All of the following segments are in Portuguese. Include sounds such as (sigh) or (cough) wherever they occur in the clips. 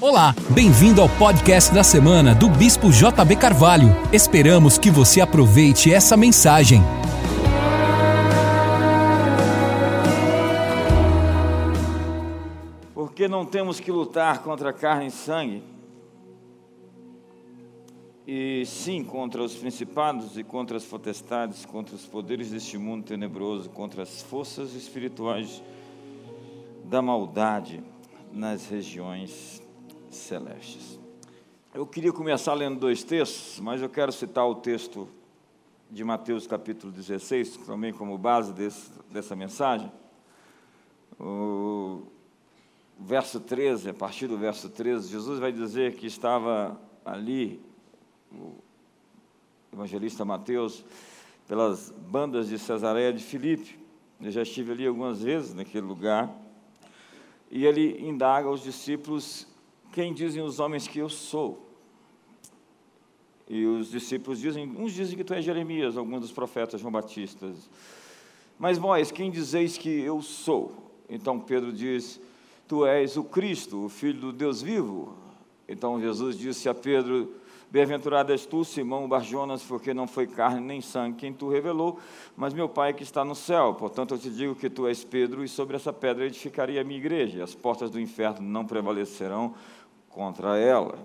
Olá, bem-vindo ao podcast da semana do Bispo JB Carvalho. Esperamos que você aproveite essa mensagem. Porque não temos que lutar contra carne e sangue, e sim contra os principados e contra as potestades, contra os poderes deste mundo tenebroso, contra as forças espirituais da maldade nas regiões celestes. Eu queria começar lendo dois textos, mas eu quero citar o texto de Mateus capítulo 16, também como base desse, dessa mensagem. O verso 13, a partir do verso 13, Jesus vai dizer que estava ali, o evangelista Mateus, pelas bandas de Cesareia de Filipe. Eu já estive ali algumas vezes naquele lugar. E ele indaga aos discípulos quem dizem os homens que eu sou? E os discípulos dizem, uns dizem que tu és Jeremias, alguns dos profetas João Batistas. Mas vós, quem dizeis que eu sou? Então Pedro diz, tu és o Cristo, o Filho do Deus vivo. Então Jesus disse a Pedro, Bem-aventurado és tu, Simão Barjonas, porque não foi carne nem sangue quem tu revelou, mas meu Pai que está no céu. Portanto, eu te digo que tu és Pedro, e sobre essa pedra edificaria a minha igreja, as portas do inferno não prevalecerão contra ela.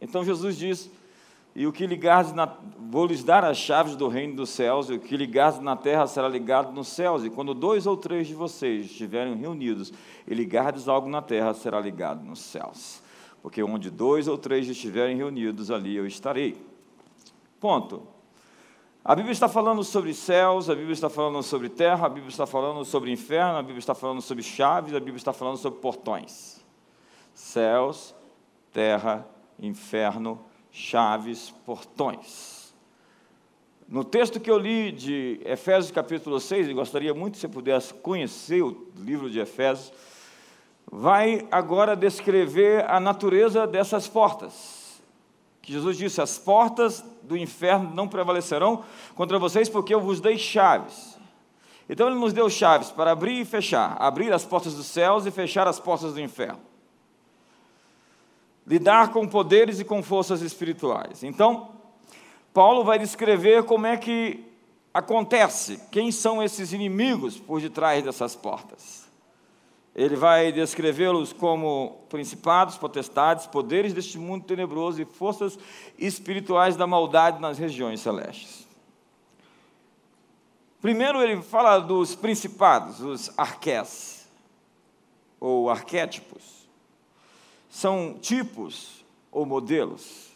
Então Jesus diz: E o que ligares na... vou lhes dar as chaves do reino dos céus, e o que ligares na terra será ligado nos céus, e quando dois ou três de vocês estiverem reunidos e ligardes algo na terra, será ligado nos céus. Porque onde dois ou três estiverem reunidos, ali eu estarei. Ponto. A Bíblia está falando sobre céus, a Bíblia está falando sobre terra, a Bíblia está falando sobre inferno, a Bíblia está falando sobre chaves, a Bíblia está falando sobre portões. Céus, terra, inferno, chaves, portões. No texto que eu li de Efésios capítulo 6, e gostaria muito se você pudesse conhecer o livro de Efésios, vai agora descrever a natureza dessas portas. Que Jesus disse: As portas do inferno não prevalecerão contra vocês, porque eu vos dei chaves. Então ele nos deu chaves para abrir e fechar, abrir as portas dos céus e fechar as portas do inferno lidar com poderes e com forças espirituais. Então, Paulo vai descrever como é que acontece, quem são esses inimigos por detrás dessas portas. Ele vai descrevê-los como principados, potestades, poderes deste mundo tenebroso e forças espirituais da maldade nas regiões celestes. Primeiro ele fala dos principados, os arqués, ou arquétipos são tipos ou modelos.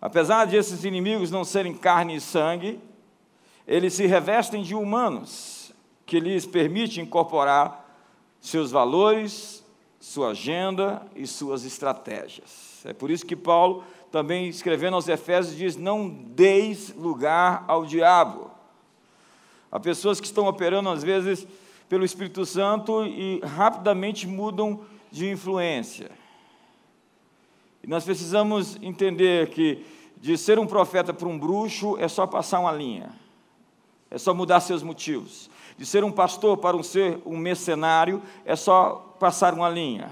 Apesar de esses inimigos não serem carne e sangue, eles se revestem de humanos, que lhes permite incorporar seus valores, sua agenda e suas estratégias. É por isso que Paulo, também escrevendo aos Efésios, diz: Não deis lugar ao diabo. Há pessoas que estão operando, às vezes, pelo Espírito Santo e rapidamente mudam de influência. E nós precisamos entender que de ser um profeta para um bruxo é só passar uma linha, é só mudar seus motivos. De ser um pastor para um ser um mercenário é só passar uma linha,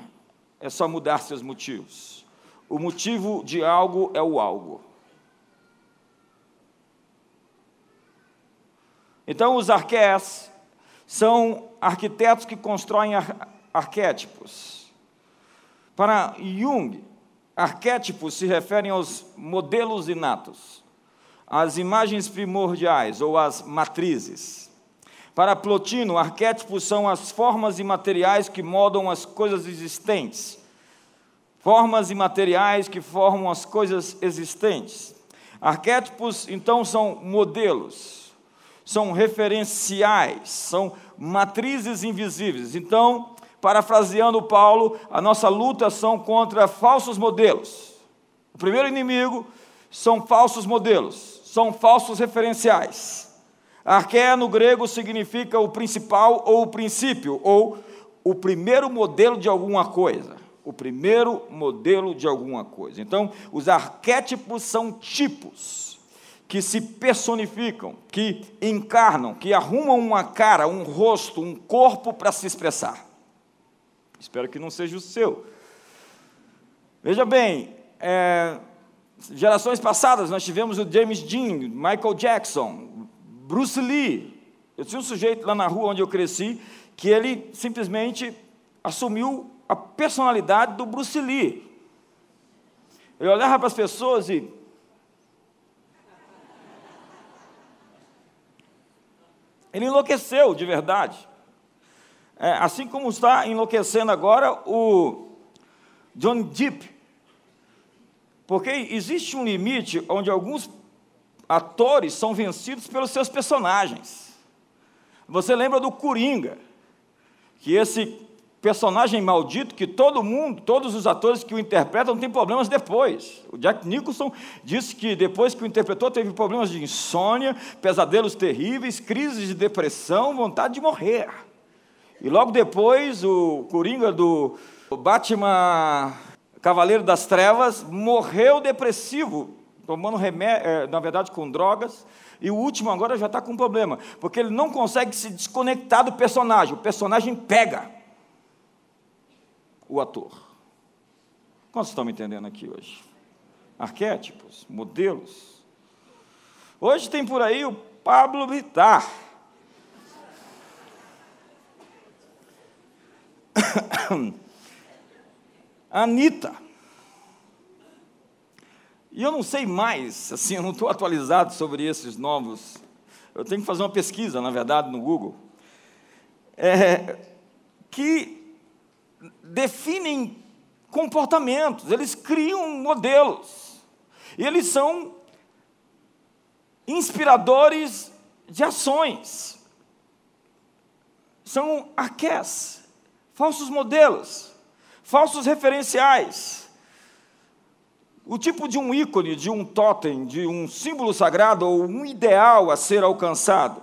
é só mudar seus motivos. O motivo de algo é o algo. Então, os arqués são arquitetos que constroem ar arquétipos. Para Jung, Arquétipos se referem aos modelos inatos, às imagens primordiais ou às matrizes. Para Plotino, arquétipos são as formas imateriais que moldam as coisas existentes. Formas imateriais que formam as coisas existentes. Arquétipos, então, são modelos, são referenciais, são matrizes invisíveis. Então, parafraseando Paulo, a nossa luta são contra falsos modelos. O primeiro inimigo são falsos modelos, são falsos referenciais. Arqué no grego significa o principal ou o princípio, ou o primeiro modelo de alguma coisa. O primeiro modelo de alguma coisa. Então, os arquétipos são tipos que se personificam, que encarnam, que arrumam uma cara, um rosto, um corpo para se expressar. Espero que não seja o seu. Veja bem, é, gerações passadas nós tivemos o James Dean, Michael Jackson, Bruce Lee. Eu tinha um sujeito lá na rua onde eu cresci que ele simplesmente assumiu a personalidade do Bruce Lee. Eu olhava para as pessoas e. Ele enlouqueceu de verdade. É, assim como está enlouquecendo agora o John Depp. Porque existe um limite onde alguns atores são vencidos pelos seus personagens. Você lembra do Coringa, que esse personagem maldito que todo mundo, todos os atores que o interpretam têm problemas depois. O Jack Nicholson disse que depois que o interpretou teve problemas de insônia, pesadelos terríveis, crises de depressão, vontade de morrer. E logo depois o Coringa do Batman Cavaleiro das Trevas morreu depressivo, tomando remédio, eh, na verdade com drogas, e o último agora já está com problema, porque ele não consegue se desconectar do personagem, o personagem pega o ator. Quantos estão me entendendo aqui hoje? Arquétipos, modelos. Hoje tem por aí o Pablo Vittar. (coughs) Anitta. E eu não sei mais, assim, eu não estou atualizado sobre esses novos. Eu tenho que fazer uma pesquisa, na verdade, no Google. É, que definem comportamentos, eles criam modelos. E eles são inspiradores de ações. São arqués, falsos modelos, falsos referenciais. O tipo de um ícone, de um totem, de um símbolo sagrado ou um ideal a ser alcançado.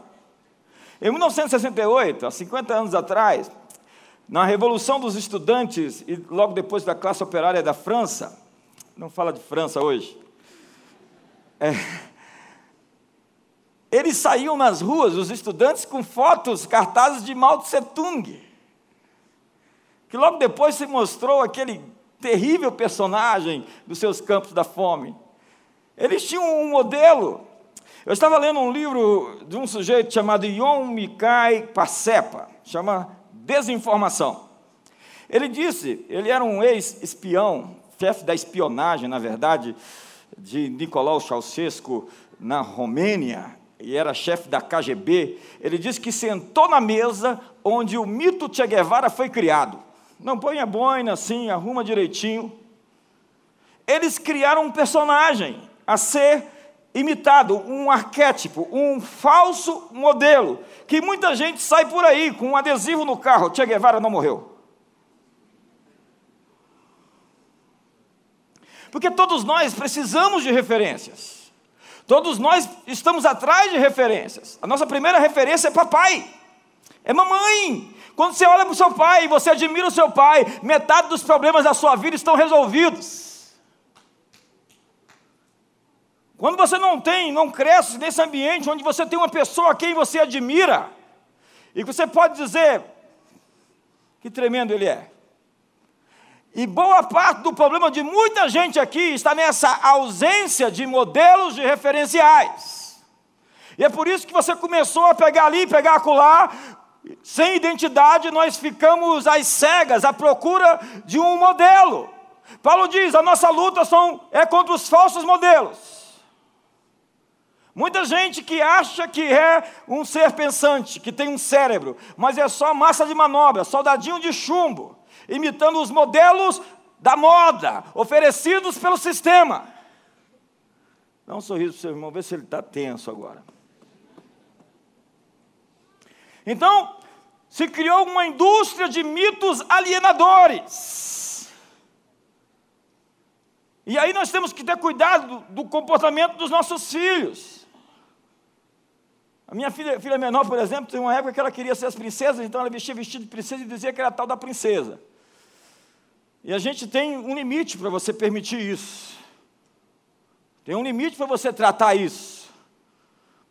Em 1968, há 50 anos atrás, na Revolução dos Estudantes e logo depois da classe operária da França, não fala de França hoje, é, eles saíam nas ruas, os estudantes, com fotos, cartazes de Mao Tse Tung, que logo depois se mostrou aquele terrível personagem dos seus campos da fome. Eles tinham um modelo. Eu estava lendo um livro de um sujeito chamado Yon Mikai Pasepa, chama desinformação. Ele disse, ele era um ex-espião, chefe da espionagem, na verdade, de Nicolau Ceausescu na Romênia, e era chefe da KGB. Ele disse que sentou na mesa onde o mito Che Guevara foi criado. Não põe a boina assim, arruma direitinho. Eles criaram um personagem a ser imitado, um arquétipo, um falso modelo, que muita gente sai por aí com um adesivo no carro, Che Guevara não morreu. Porque todos nós precisamos de referências. Todos nós estamos atrás de referências. A nossa primeira referência é papai, é mamãe. Quando você olha para o seu pai e você admira o seu pai, metade dos problemas da sua vida estão resolvidos. Quando você não tem, não cresce nesse ambiente onde você tem uma pessoa a quem você admira, e você pode dizer que tremendo ele é. E boa parte do problema de muita gente aqui está nessa ausência de modelos de referenciais. E é por isso que você começou a pegar ali, pegar acolá, sem identidade, nós ficamos às cegas, à procura de um modelo. Paulo diz: a nossa luta são, é contra os falsos modelos. Muita gente que acha que é um ser pensante, que tem um cérebro, mas é só massa de manobra, soldadinho de chumbo, imitando os modelos da moda, oferecidos pelo sistema. Dá um sorriso para o seu irmão, vê se ele está tenso agora. Então, se criou uma indústria de mitos alienadores. E aí nós temos que ter cuidado do comportamento dos nossos filhos. A minha filha, filha menor, por exemplo, tem uma época que ela queria ser as princesas, então ela vestia vestido de princesa e dizia que era tal da princesa. E a gente tem um limite para você permitir isso. Tem um limite para você tratar isso.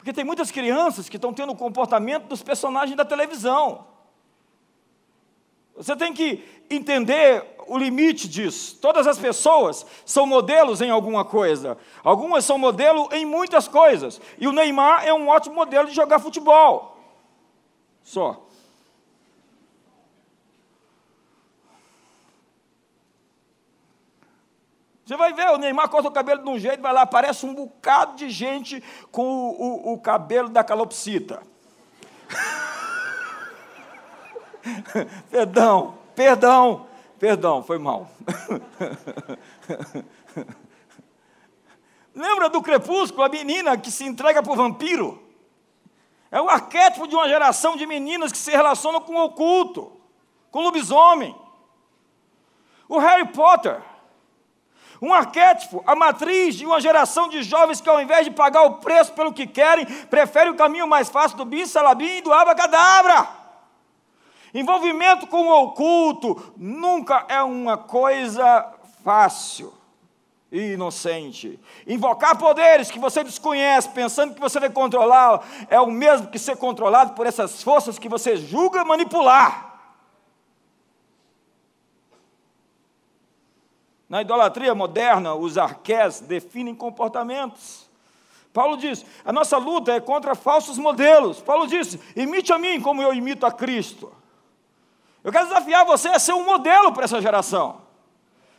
Porque tem muitas crianças que estão tendo o comportamento dos personagens da televisão. Você tem que entender o limite disso. Todas as pessoas são modelos em alguma coisa. Algumas são modelo em muitas coisas. E o Neymar é um ótimo modelo de jogar futebol. Só. Você vai ver, o Neymar corta o cabelo de um jeito, vai lá, aparece um bocado de gente com o, o, o cabelo da calopsita. (laughs) perdão, perdão, perdão, foi mal. (laughs) Lembra do crepúsculo, a menina que se entrega o vampiro? É o arquétipo de uma geração de meninas que se relacionam com o oculto, com o lobisomem. O Harry Potter um arquétipo, a matriz de uma geração de jovens que, ao invés de pagar o preço pelo que querem, preferem o caminho mais fácil do bin, salabim e do abacadabra. Envolvimento com o oculto nunca é uma coisa fácil e inocente. Invocar poderes que você desconhece, pensando que você vai controlá-lo, é o mesmo que ser controlado por essas forças que você julga manipular. Na idolatria moderna, os arqués definem comportamentos. Paulo diz: a nossa luta é contra falsos modelos. Paulo disse: imite a mim como eu imito a Cristo. Eu quero desafiar você a ser um modelo para essa geração,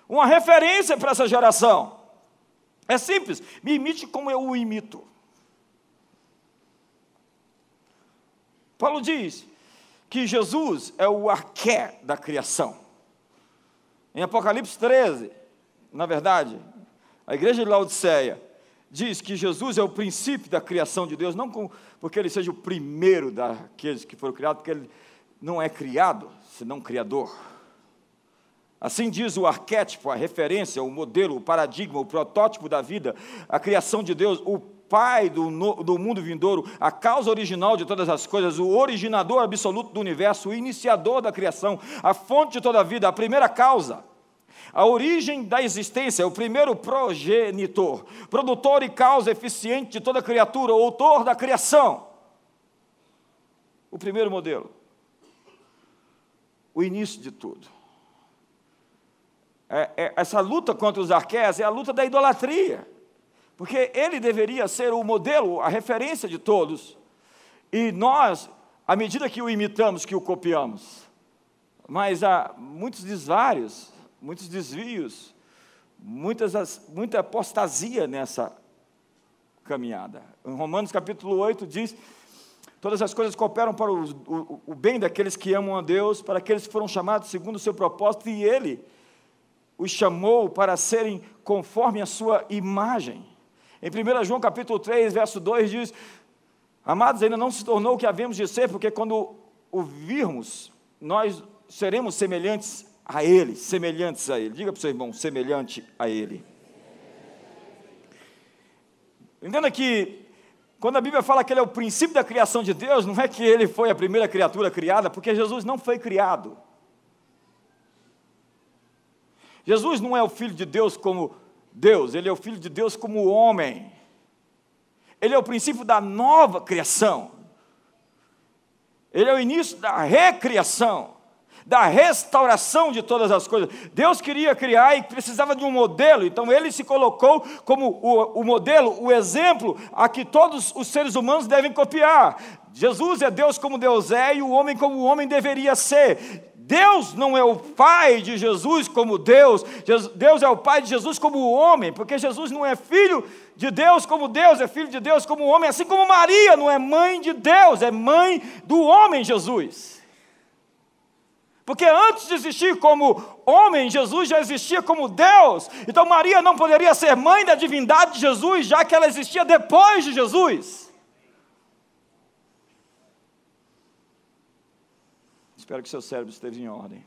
uma referência para essa geração. É simples, me imite como eu o imito. Paulo diz que Jesus é o arqué da criação. Em Apocalipse 13, na verdade, a igreja de Laodiceia diz que Jesus é o princípio da criação de Deus, não porque ele seja o primeiro daqueles que foram criados, porque ele não é criado, senão criador. Assim diz o arquétipo, a referência, o modelo, o paradigma, o protótipo da vida, a criação de Deus, o Pai do, do mundo vindouro, a causa original de todas as coisas, o originador absoluto do universo, o iniciador da criação, a fonte de toda a vida, a primeira causa. A origem da existência, o primeiro progenitor, produtor e causa eficiente de toda criatura, autor da criação. O primeiro modelo. O início de tudo. É, é, essa luta contra os arqués é a luta da idolatria. Porque ele deveria ser o modelo, a referência de todos. E nós, à medida que o imitamos, que o copiamos. Mas há muitos desvários muitos desvios, muitas, muita apostasia nessa caminhada. Em Romanos capítulo 8 diz: Todas as coisas cooperam para o, o, o bem daqueles que amam a Deus, para aqueles que foram chamados segundo o seu propósito, e Ele os chamou para serem conforme a sua imagem. Em 1 João capítulo 3, verso 2 diz: Amados, ainda não se tornou o que havemos de ser, porque quando o virmos, nós seremos semelhantes a Ele, semelhantes a Ele. Diga para o seu irmão, semelhante a Ele. Entenda que, quando a Bíblia fala que Ele é o princípio da criação de Deus, não é que Ele foi a primeira criatura criada, porque Jesus não foi criado. Jesus não é o Filho de Deus como Deus, Ele é o Filho de Deus como homem. Ele é o princípio da nova criação. Ele é o início da recriação da restauração de todas as coisas. Deus queria criar e precisava de um modelo, então ele se colocou como o, o modelo, o exemplo a que todos os seres humanos devem copiar. Jesus é Deus como Deus é e o homem como o homem deveria ser. Deus não é o pai de Jesus como Deus, Deus é o pai de Jesus como homem, porque Jesus não é filho de Deus como Deus, é filho de Deus como homem, assim como Maria não é mãe de Deus, é mãe do homem Jesus. Porque antes de existir como homem, Jesus já existia como Deus. Então Maria não poderia ser mãe da divindade de Jesus, já que ela existia depois de Jesus. Espero que seu cérebro esteja em ordem.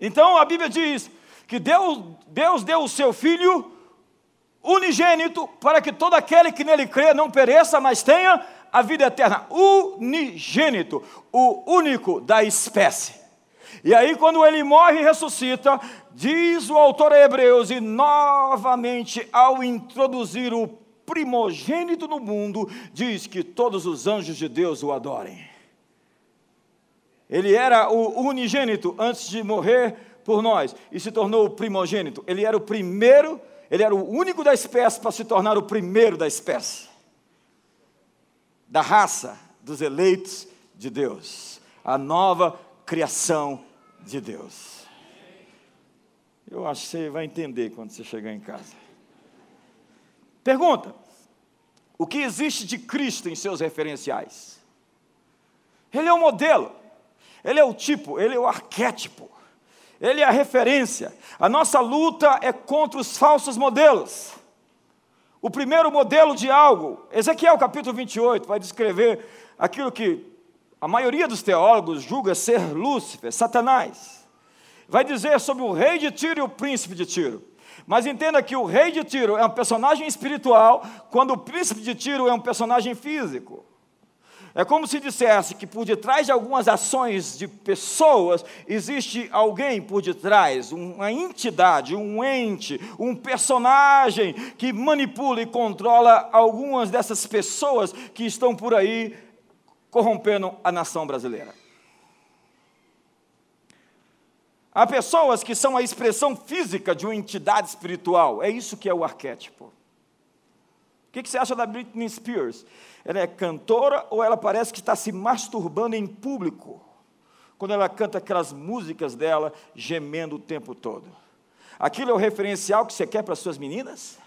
Então a Bíblia diz que Deus, Deus deu o seu filho unigênito, para que todo aquele que nele crê não pereça, mas tenha a vida eterna. Unigênito, o único da espécie. E aí, quando ele morre e ressuscita, diz o autor a Hebreus, e novamente, ao introduzir o primogênito no mundo, diz que todos os anjos de Deus o adorem. Ele era o unigênito antes de morrer por nós e se tornou o primogênito. Ele era o primeiro, ele era o único da espécie para se tornar o primeiro da espécie, da raça dos eleitos de Deus, a nova criação de Deus. Eu acho que você vai entender quando você chegar em casa. Pergunta: o que existe de Cristo em seus referenciais? Ele é o modelo. Ele é o tipo, ele é o arquétipo, ele é a referência. A nossa luta é contra os falsos modelos. O primeiro modelo de algo, Ezequiel capítulo 28, vai descrever aquilo que a maioria dos teólogos julga ser Lúcifer, Satanás. Vai dizer sobre o rei de Tiro e o príncipe de Tiro. Mas entenda que o rei de Tiro é um personagem espiritual, quando o príncipe de Tiro é um personagem físico. É como se dissesse que por detrás de algumas ações de pessoas existe alguém por detrás, uma entidade, um ente, um personagem que manipula e controla algumas dessas pessoas que estão por aí corrompendo a nação brasileira. Há pessoas que são a expressão física de uma entidade espiritual, é isso que é o arquétipo. O que você acha da Britney Spears? ela é cantora ou ela parece que está se masturbando em público, quando ela canta aquelas músicas dela gemendo o tempo todo. Aquilo é o referencial que você quer para as suas meninas?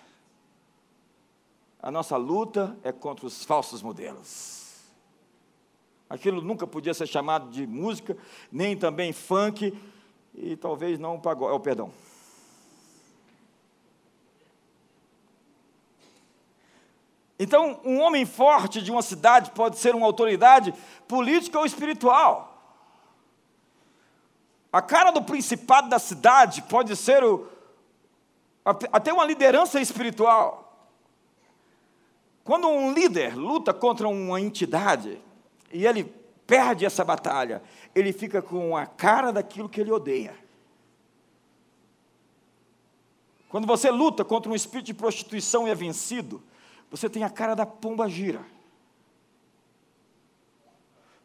A nossa luta é contra os falsos modelos. Aquilo nunca podia ser chamado de música, nem também funk, e talvez não pagode, oh, perdão, Então, um homem forte de uma cidade pode ser uma autoridade política ou espiritual. A cara do principado da cidade pode ser o, até uma liderança espiritual. Quando um líder luta contra uma entidade e ele perde essa batalha, ele fica com a cara daquilo que ele odeia. Quando você luta contra um espírito de prostituição e é vencido, você tem a cara da pomba gira.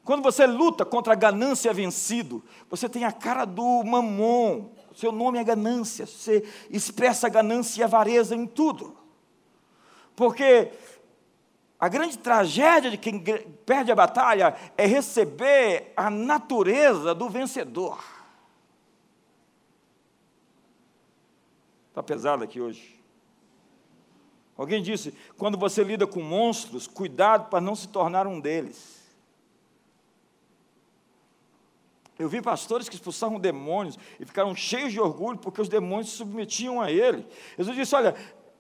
Quando você luta contra a ganância vencido, você tem a cara do mamon. Seu nome é ganância. Você expressa ganância e avareza em tudo. Porque a grande tragédia de quem perde a batalha é receber a natureza do vencedor. Está pesado aqui hoje. Alguém disse: quando você lida com monstros, cuidado para não se tornar um deles. Eu vi pastores que expulsavam demônios e ficaram cheios de orgulho porque os demônios se submetiam a ele. Jesus disse: Olha,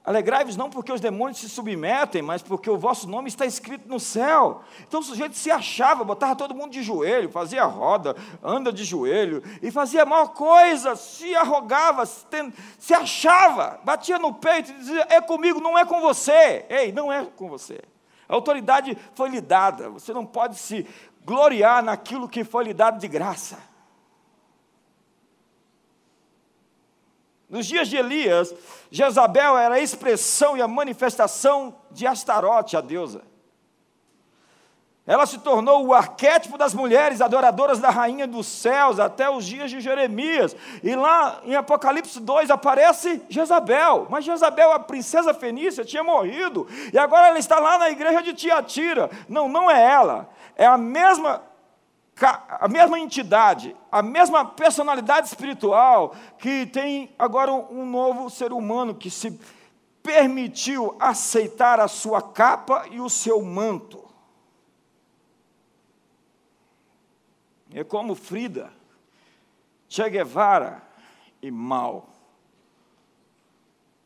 Alegrai-vos não porque os demônios se submetem, mas porque o vosso nome está escrito no céu. Então o sujeito se achava, botava todo mundo de joelho, fazia roda, anda de joelho, e fazia a maior coisa, se arrogava, se achava, batia no peito e dizia: É comigo, não é com você. Ei, não é com você. A autoridade foi lhe dada, você não pode se gloriar naquilo que foi lhe dado de graça. Nos dias de Elias, Jezabel era a expressão e a manifestação de Astarote, a deusa. Ela se tornou o arquétipo das mulheres adoradoras da rainha dos céus até os dias de Jeremias. E lá em Apocalipse 2 aparece Jezabel. Mas Jezabel, a princesa fenícia, tinha morrido. E agora ela está lá na igreja de Tiatira. Não, não é ela. É a mesma a mesma entidade, a mesma personalidade espiritual que tem agora um novo ser humano que se permitiu aceitar a sua capa e o seu manto. É como Frida, Che Guevara e Mal.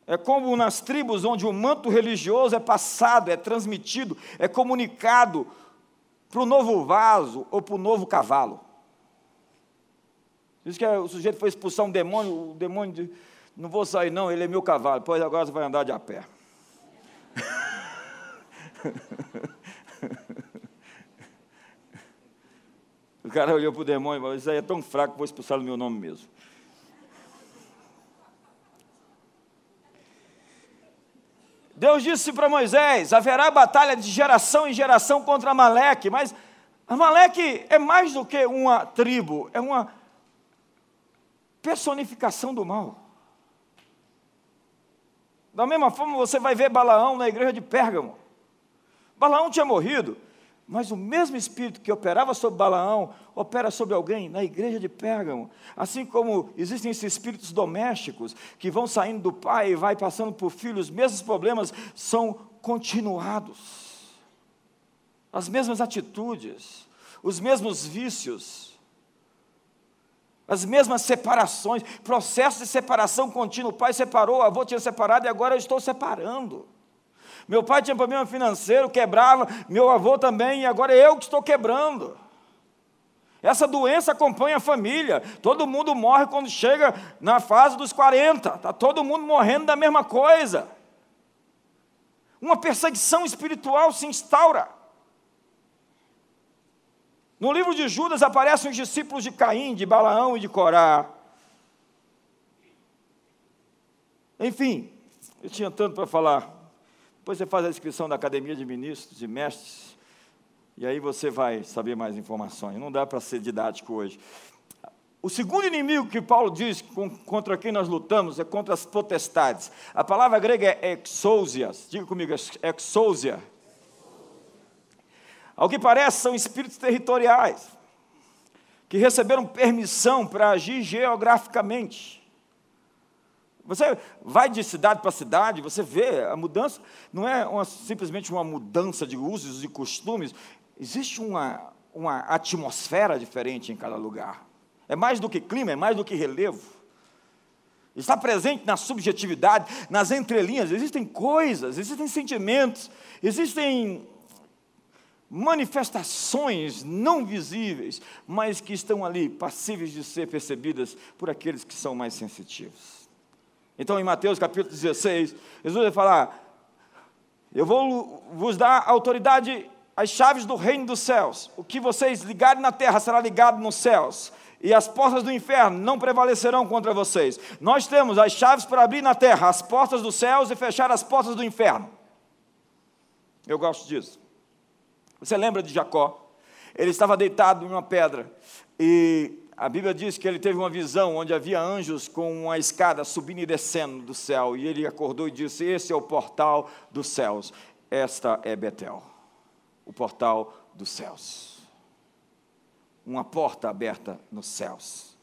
É como nas tribos onde o manto religioso é passado, é transmitido, é comunicado para o novo vaso ou para o novo cavalo. Diz que o sujeito foi expulsar um demônio, o demônio disse, não vou sair não, ele é meu cavalo, pois agora você vai andar de a pé. (laughs) o cara olhou para o demônio e falou, isso aí é tão fraco, vou expulsar o meu nome mesmo. Deus disse para Moisés: haverá batalha de geração em geração contra Amaleque, mas Amaleque é mais do que uma tribo, é uma personificação do mal. Da mesma forma, você vai ver Balaão na igreja de Pérgamo. Balaão tinha morrido, mas o mesmo espírito que operava sobre Balaão opera sobre alguém na igreja de Pérgamo. Assim como existem esses espíritos domésticos que vão saindo do pai e vai passando por filhos, os mesmos problemas são continuados. As mesmas atitudes, os mesmos vícios, as mesmas separações, processo de separação contínuo. O pai separou, o avô tinha separado e agora eu estou separando. Meu pai tinha problema financeiro, quebrava, meu avô também, e agora é eu que estou quebrando. Essa doença acompanha a família. Todo mundo morre quando chega na fase dos 40. Está todo mundo morrendo da mesma coisa. Uma perseguição espiritual se instaura. No livro de Judas aparecem os discípulos de Caim, de Balaão e de Corá. Enfim, eu tinha tanto para falar. Depois você faz a inscrição da Academia de Ministros e Mestres, e aí você vai saber mais informações. Não dá para ser didático hoje. O segundo inimigo que Paulo diz contra quem nós lutamos é contra as potestades. A palavra grega é exousias. Diga comigo, exousia. Ao que parece, são espíritos territoriais que receberam permissão para agir geograficamente. Você vai de cidade para cidade, você vê a mudança, não é uma, simplesmente uma mudança de usos e costumes, existe uma, uma atmosfera diferente em cada lugar. É mais do que clima, é mais do que relevo. Está presente na subjetividade, nas entrelinhas, existem coisas, existem sentimentos, existem manifestações não visíveis, mas que estão ali, passíveis de ser percebidas por aqueles que são mais sensitivos. Então, em Mateus capítulo 16, Jesus vai falar: Eu vou vos dar autoridade, as chaves do reino dos céus. O que vocês ligarem na terra será ligado nos céus. E as portas do inferno não prevalecerão contra vocês. Nós temos as chaves para abrir na terra as portas dos céus e fechar as portas do inferno. Eu gosto disso. Você lembra de Jacó? Ele estava deitado em uma pedra e a Bíblia diz que ele teve uma visão onde havia anjos com uma escada subindo e descendo do céu, e ele acordou e disse: Esse é o portal dos céus, esta é Betel, o portal dos céus. Uma porta aberta nos céus.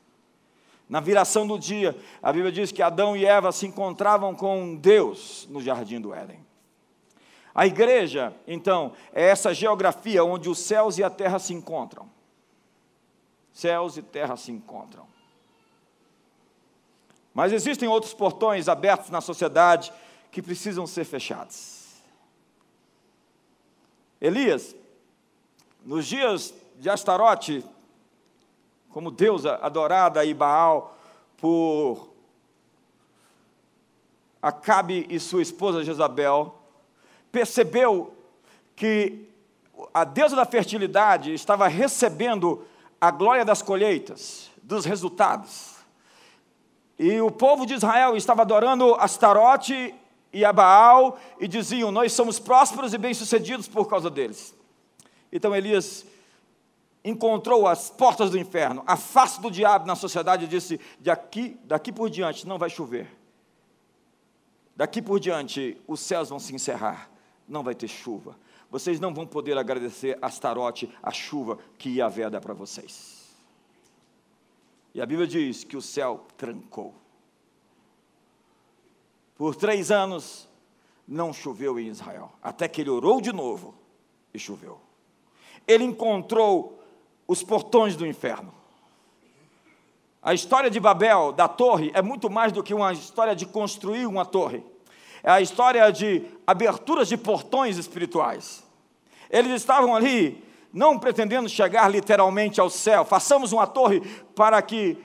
Na viração do dia, a Bíblia diz que Adão e Eva se encontravam com Deus no jardim do Éden. A igreja, então, é essa geografia onde os céus e a terra se encontram. Céus e terra se encontram. Mas existem outros portões abertos na sociedade que precisam ser fechados. Elias, nos dias de Astarote, como deusa adorada e Baal por Acabe e sua esposa Jezabel, percebeu que a deusa da fertilidade estava recebendo a glória das colheitas, dos resultados. E o povo de Israel estava adorando Astarote e a Baal e diziam: Nós somos prósperos e bem-sucedidos por causa deles. Então Elias encontrou as portas do inferno, a face do diabo na sociedade e disse: daqui, daqui por diante não vai chover. Daqui por diante os céus vão se encerrar, não vai ter chuva vocês não vão poder agradecer a Astarote a chuva que Yahvé dá para vocês. E a Bíblia diz que o céu trancou. Por três anos não choveu em Israel, até que ele orou de novo e choveu. Ele encontrou os portões do inferno. A história de Babel, da torre, é muito mais do que uma história de construir uma torre é a história de aberturas de portões espirituais. Eles estavam ali não pretendendo chegar literalmente ao céu. Façamos uma torre para que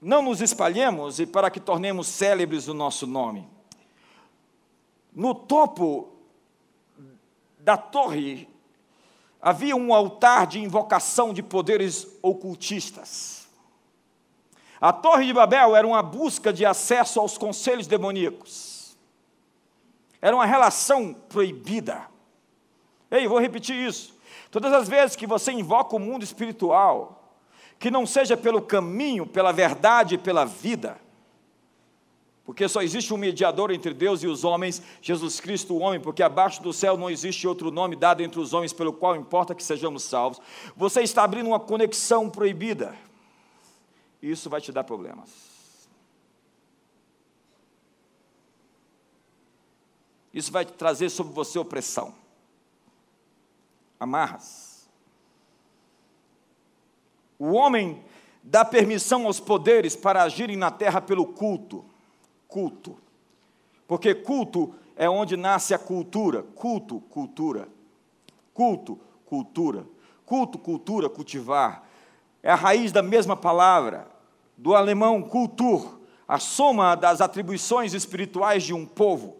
não nos espalhemos e para que tornemos célebres o nosso nome. No topo da torre havia um altar de invocação de poderes ocultistas. A Torre de Babel era uma busca de acesso aos conselhos demoníacos. Era uma relação proibida. Ei, vou repetir isso. Todas as vezes que você invoca o mundo espiritual, que não seja pelo caminho, pela verdade e pela vida, porque só existe um mediador entre Deus e os homens, Jesus Cristo, o homem, porque abaixo do céu não existe outro nome dado entre os homens pelo qual importa que sejamos salvos. Você está abrindo uma conexão proibida. Isso vai te dar problemas. Isso vai trazer sobre você opressão. Amarras. O homem dá permissão aos poderes para agirem na terra pelo culto culto. Porque culto é onde nasce a cultura. Culto, cultura. Culto, cultura. Culto, cultura, cultivar. É a raiz da mesma palavra, do alemão cultur, a soma das atribuições espirituais de um povo.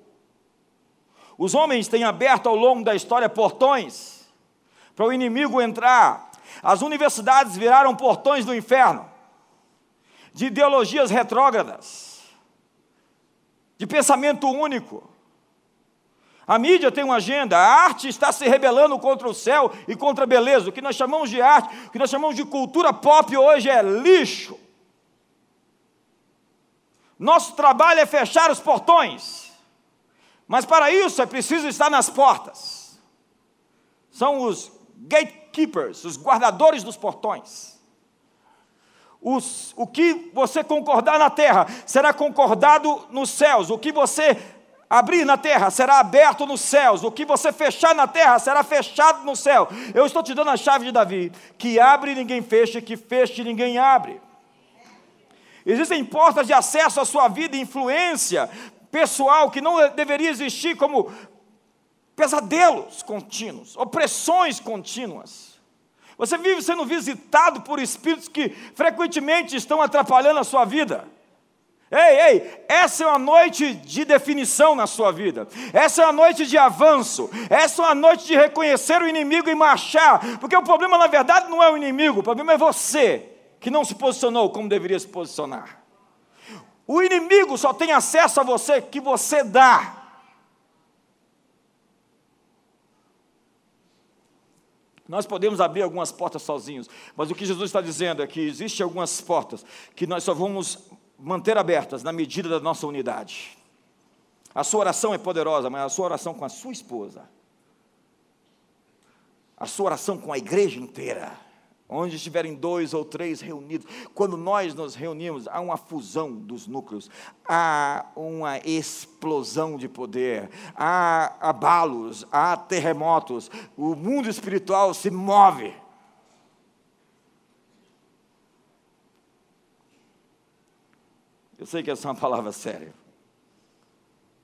Os homens têm aberto ao longo da história portões para o inimigo entrar. As universidades viraram portões do inferno, de ideologias retrógradas de pensamento único. A mídia tem uma agenda, a arte está se rebelando contra o céu e contra a beleza. O que nós chamamos de arte, o que nós chamamos de cultura pop hoje é lixo. Nosso trabalho é fechar os portões, mas para isso é preciso estar nas portas. São os gatekeepers, os guardadores dos portões. Os, o que você concordar na terra será concordado nos céus. O que você abrir na terra será aberto nos céus. O que você fechar na terra será fechado no céu. Eu estou te dando a chave de Davi: que abre ninguém fecha, que feche ninguém abre. Existem portas de acesso à sua vida e influência pessoal que não deveria existir como pesadelos contínuos, opressões contínuas. Você vive sendo visitado por espíritos que frequentemente estão atrapalhando a sua vida. Ei, ei, essa é uma noite de definição na sua vida. Essa é uma noite de avanço. Essa é uma noite de reconhecer o inimigo e marchar. Porque o problema, na verdade, não é o inimigo, o problema é você que não se posicionou como deveria se posicionar. O inimigo só tem acesso a você que você dá. Nós podemos abrir algumas portas sozinhos, mas o que Jesus está dizendo é que existem algumas portas que nós só vamos manter abertas na medida da nossa unidade. A sua oração é poderosa, mas a sua oração com a sua esposa, a sua oração com a igreja inteira, onde estiverem dois ou três reunidos, quando nós nos reunimos, há uma fusão dos núcleos, há uma explosão de poder, há abalos, há terremotos, o mundo espiritual se move. Eu sei que essa é uma palavra séria.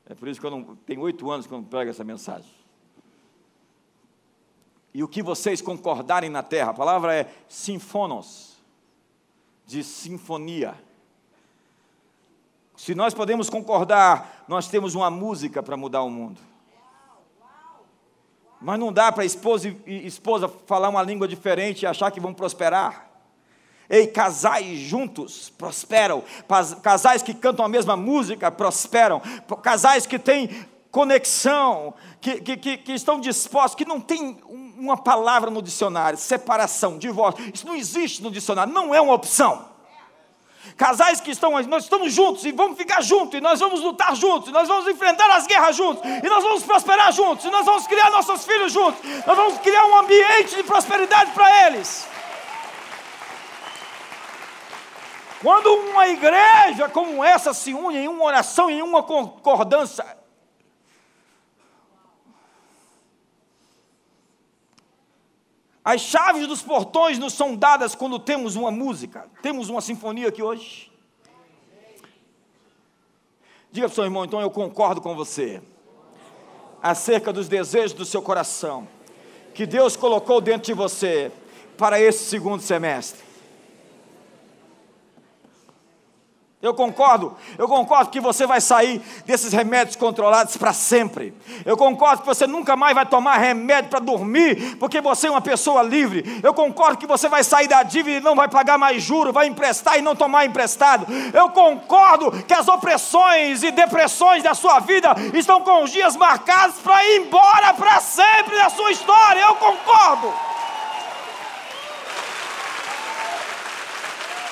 É por isso que eu não tenho oito anos que eu não prego essa mensagem e o que vocês concordarem na terra. A palavra é sinfonos, de sinfonia. Se nós podemos concordar, nós temos uma música para mudar o mundo. Mas não dá para esposa e esposa falar uma língua diferente e achar que vão prosperar. Ei, casais juntos prosperam, casais que cantam a mesma música prosperam, casais que têm conexão, que, que, que, estão dispostos, que não tem uma palavra no dicionário, separação, divórcio, isso não existe no dicionário, não é uma opção. Casais que estão, nós estamos juntos e vamos ficar juntos, e nós vamos lutar juntos, e nós vamos enfrentar as guerras juntos, e nós vamos prosperar juntos, e nós vamos criar nossos filhos juntos, nós vamos criar um ambiente de prosperidade para eles. Quando uma igreja como essa se une em uma oração, em uma concordância, As chaves dos portões nos são dadas quando temos uma música. Temos uma sinfonia aqui hoje. Diga para o seu irmão, então eu concordo com você. Acerca dos desejos do seu coração. Que Deus colocou dentro de você para esse segundo semestre. Eu concordo, eu concordo que você vai sair desses remédios controlados para sempre. Eu concordo que você nunca mais vai tomar remédio para dormir, porque você é uma pessoa livre. Eu concordo que você vai sair da dívida e não vai pagar mais juros, vai emprestar e não tomar emprestado. Eu concordo que as opressões e depressões da sua vida estão com os dias marcados para ir embora para sempre da sua história. Eu concordo.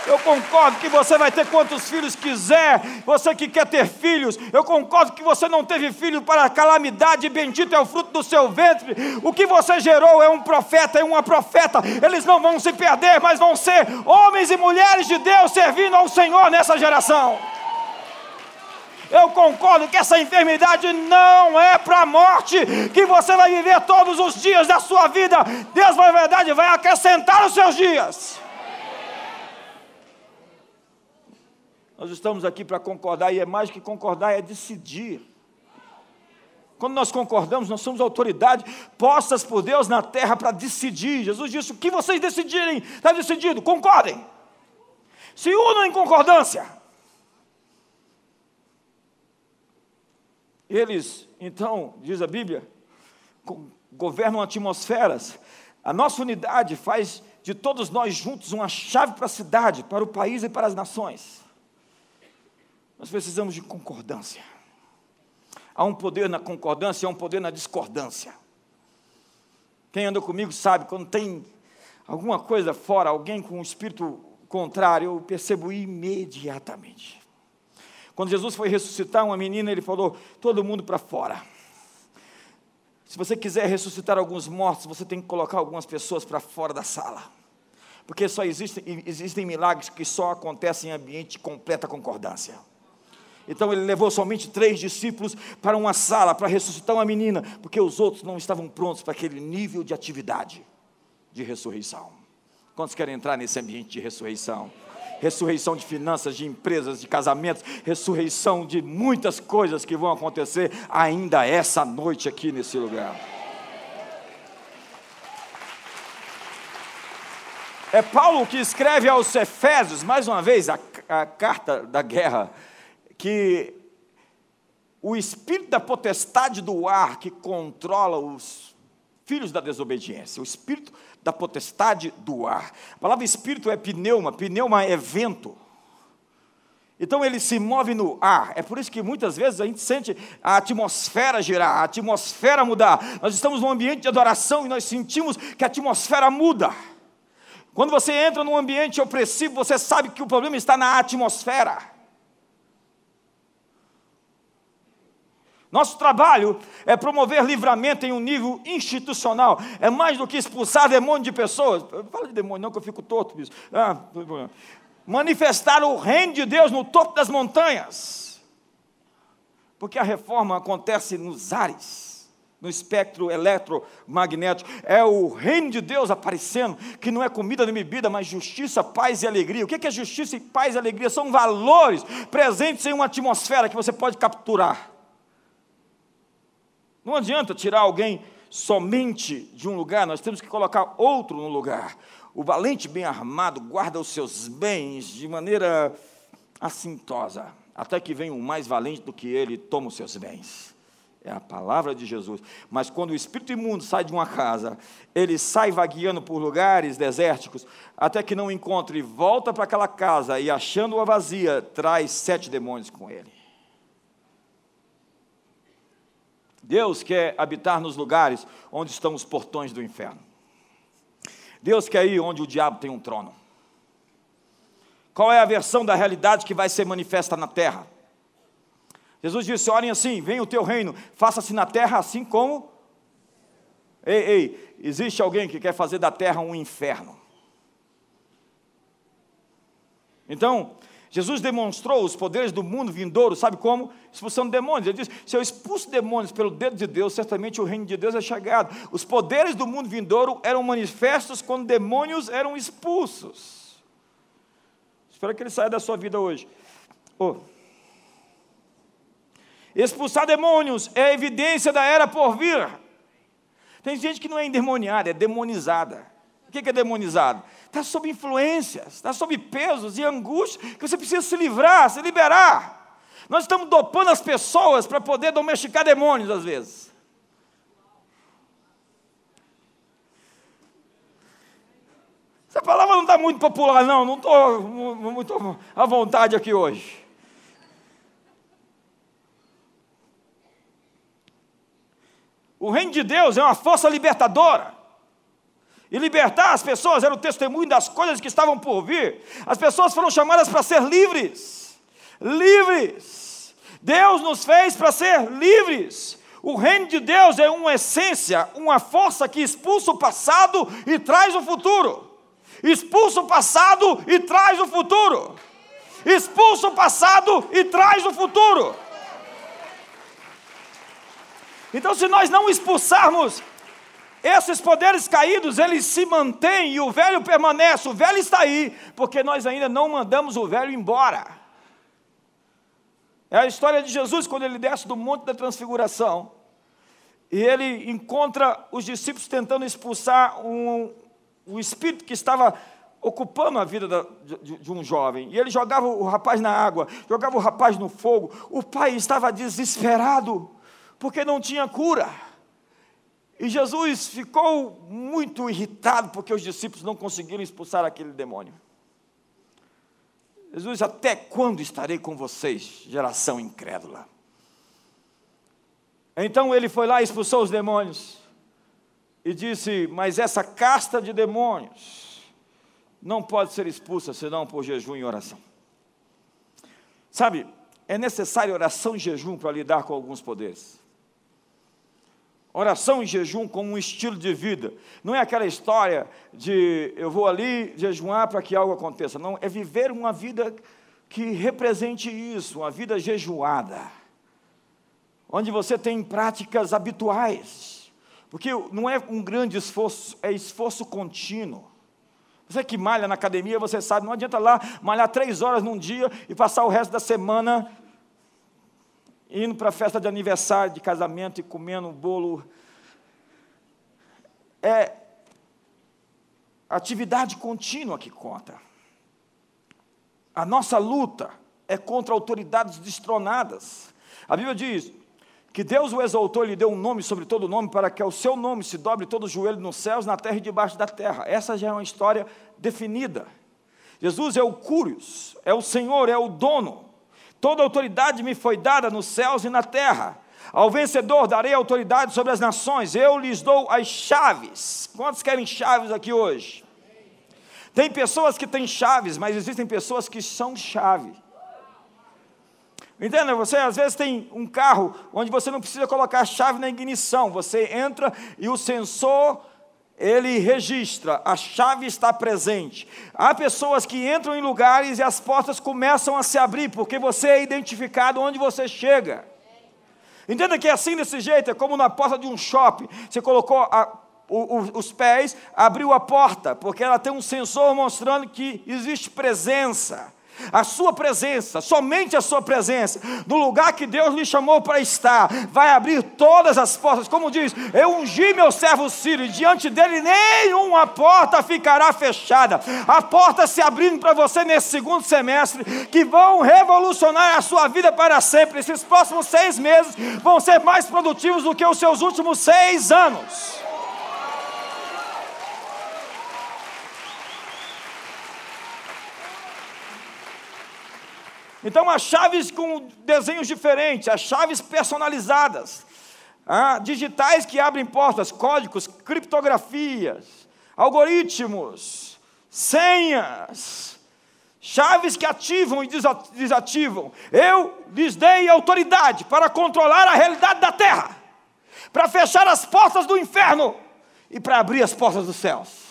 Eu concordo que você vai ter quantos filhos quiser. Você que quer ter filhos, eu concordo que você não teve filho para calamidade, bendito é o fruto do seu ventre. O que você gerou é um profeta e uma profeta. Eles não vão se perder, mas vão ser homens e mulheres de Deus servindo ao Senhor nessa geração. Eu concordo que essa enfermidade não é para a morte, que você vai viver todos os dias da sua vida. Deus, na verdade, vai acrescentar os seus dias. Nós estamos aqui para concordar, e é mais que concordar, é decidir. Quando nós concordamos, nós somos autoridade postas por Deus na terra para decidir. Jesus disse: o que vocês decidirem, está decidido, concordem. Se unam em concordância. Eles, então, diz a Bíblia, governam atmosferas. A nossa unidade faz de todos nós juntos uma chave para a cidade, para o país e para as nações. Nós precisamos de concordância. Há um poder na concordância, há um poder na discordância. Quem anda comigo sabe, quando tem alguma coisa fora, alguém com um espírito contrário, eu percebo imediatamente. Quando Jesus foi ressuscitar uma menina, ele falou: todo mundo para fora. Se você quiser ressuscitar alguns mortos, você tem que colocar algumas pessoas para fora da sala. Porque só existem, existem milagres que só acontecem em ambiente de completa concordância. Então ele levou somente três discípulos para uma sala para ressuscitar uma menina, porque os outros não estavam prontos para aquele nível de atividade de ressurreição. Quantos querem entrar nesse ambiente de ressurreição? Ressurreição de finanças, de empresas, de casamentos, ressurreição de muitas coisas que vão acontecer ainda essa noite aqui nesse lugar. É Paulo que escreve aos Efésios, mais uma vez, a, a carta da guerra que o espírito da potestade do ar que controla os filhos da desobediência, o espírito da potestade do ar. A palavra espírito é pneuma, pneuma é vento. Então ele se move no ar. É por isso que muitas vezes a gente sente a atmosfera girar, a atmosfera mudar. Nós estamos num ambiente de adoração e nós sentimos que a atmosfera muda. Quando você entra num ambiente opressivo, você sabe que o problema está na atmosfera. Nosso trabalho é promover livramento em um nível institucional. É mais do que expulsar demônio de pessoas. Fala de demônio, não, que eu fico torto, bicho. Ah, manifestar o reino de Deus no topo das montanhas. Porque a reforma acontece nos ares, no espectro eletromagnético. É o reino de Deus aparecendo, que não é comida nem bebida, mas justiça, paz e alegria. O que é justiça e paz e alegria? São valores presentes em uma atmosfera que você pode capturar. Não adianta tirar alguém somente de um lugar, nós temos que colocar outro no lugar. O valente bem armado guarda os seus bens de maneira assintosa, até que venha um mais valente do que ele e toma os seus bens. É a palavra de Jesus. Mas quando o espírito imundo sai de uma casa, ele sai vagueando por lugares desérticos, até que não encontre, volta para aquela casa e, achando-a vazia, traz sete demônios com ele. Deus quer habitar nos lugares onde estão os portões do inferno. Deus quer ir onde o diabo tem um trono. Qual é a versão da realidade que vai ser manifesta na terra? Jesus disse: Orem assim, venha o teu reino, faça-se na terra assim como. Ei, ei, existe alguém que quer fazer da terra um inferno. Então, Jesus demonstrou os poderes do mundo vindouro, sabe como? Expulsando demônios. Ele disse: se eu expulso demônios pelo dedo de Deus, certamente o reino de Deus é chegado. Os poderes do mundo vindouro eram manifestos quando demônios eram expulsos. Espero que ele saia da sua vida hoje. Oh. Expulsar demônios é evidência da era por vir. Tem gente que não é endemoniada, é demonizada. O que é demonizado? Está sob influências, está sob pesos e angústias que você precisa se livrar, se liberar. Nós estamos dopando as pessoas para poder domesticar demônios, às vezes. Essa palavra não está muito popular, não, não estou muito à vontade aqui hoje. O reino de Deus é uma força libertadora. E libertar as pessoas era o testemunho das coisas que estavam por vir. As pessoas foram chamadas para ser livres. Livres. Deus nos fez para ser livres. O reino de Deus é uma essência, uma força que expulsa o passado e traz o futuro. Expulsa o passado e traz o futuro. Expulsa o passado e traz o futuro. Então, se nós não expulsarmos esses poderes caídos, eles se mantêm e o velho permanece, o velho está aí, porque nós ainda não mandamos o velho embora. É a história de Jesus quando ele desce do Monte da Transfiguração e ele encontra os discípulos tentando expulsar um, um espírito que estava ocupando a vida da, de, de, um jovem. E ele jogava o rapaz na água, jogava o rapaz no fogo. O pai estava desesperado porque não tinha cura. E Jesus ficou muito irritado porque os discípulos não conseguiram expulsar aquele demônio. Jesus, até quando estarei com vocês, geração incrédula? Então ele foi lá e expulsou os demônios e disse: Mas essa casta de demônios não pode ser expulsa senão por jejum e oração. Sabe, é necessário oração e jejum para lidar com alguns poderes. Oração e jejum como um estilo de vida. Não é aquela história de eu vou ali jejuar para que algo aconteça. Não, é viver uma vida que represente isso, uma vida jejuada. Onde você tem práticas habituais. Porque não é um grande esforço, é esforço contínuo. Você que malha na academia, você sabe, não adianta lá malhar três horas num dia e passar o resto da semana indo para a festa de aniversário, de casamento e comendo um bolo. É atividade contínua que conta. A nossa luta é contra autoridades destronadas. A Bíblia diz que Deus o exaltou e lhe deu um nome sobre todo nome, para que ao seu nome se dobre todo o joelho nos céus, na terra e debaixo da terra. Essa já é uma história definida. Jesus é o Cúrios, é o Senhor, é o dono. Toda autoridade me foi dada nos céus e na terra. Ao vencedor darei autoridade sobre as nações, eu lhes dou as chaves. Quantos querem chaves aqui hoje? Tem pessoas que têm chaves, mas existem pessoas que são chave. Entenda? Você às vezes tem um carro onde você não precisa colocar a chave na ignição, você entra e o sensor ele registra, a chave está presente. Há pessoas que entram em lugares e as portas começam a se abrir, porque você é identificado onde você chega. Entenda que é assim desse jeito, é como na porta de um shopping. Você colocou a, o, o, os pés, abriu a porta, porque ela tem um sensor mostrando que existe presença a sua presença, somente a sua presença, no lugar que Deus lhe chamou para estar, vai abrir todas as portas. Como diz, eu ungi meu servo Ciro, e diante dele nenhuma porta ficará fechada. A porta se abrindo para você nesse segundo semestre, que vão revolucionar a sua vida para sempre. Esses próximos seis meses vão ser mais produtivos do que os seus últimos seis anos. Então, as chaves com desenhos diferentes, as chaves personalizadas, ah, digitais que abrem portas, códigos, criptografias, algoritmos, senhas, chaves que ativam e desativam. Eu lhes dei autoridade para controlar a realidade da terra, para fechar as portas do inferno e para abrir as portas dos céus.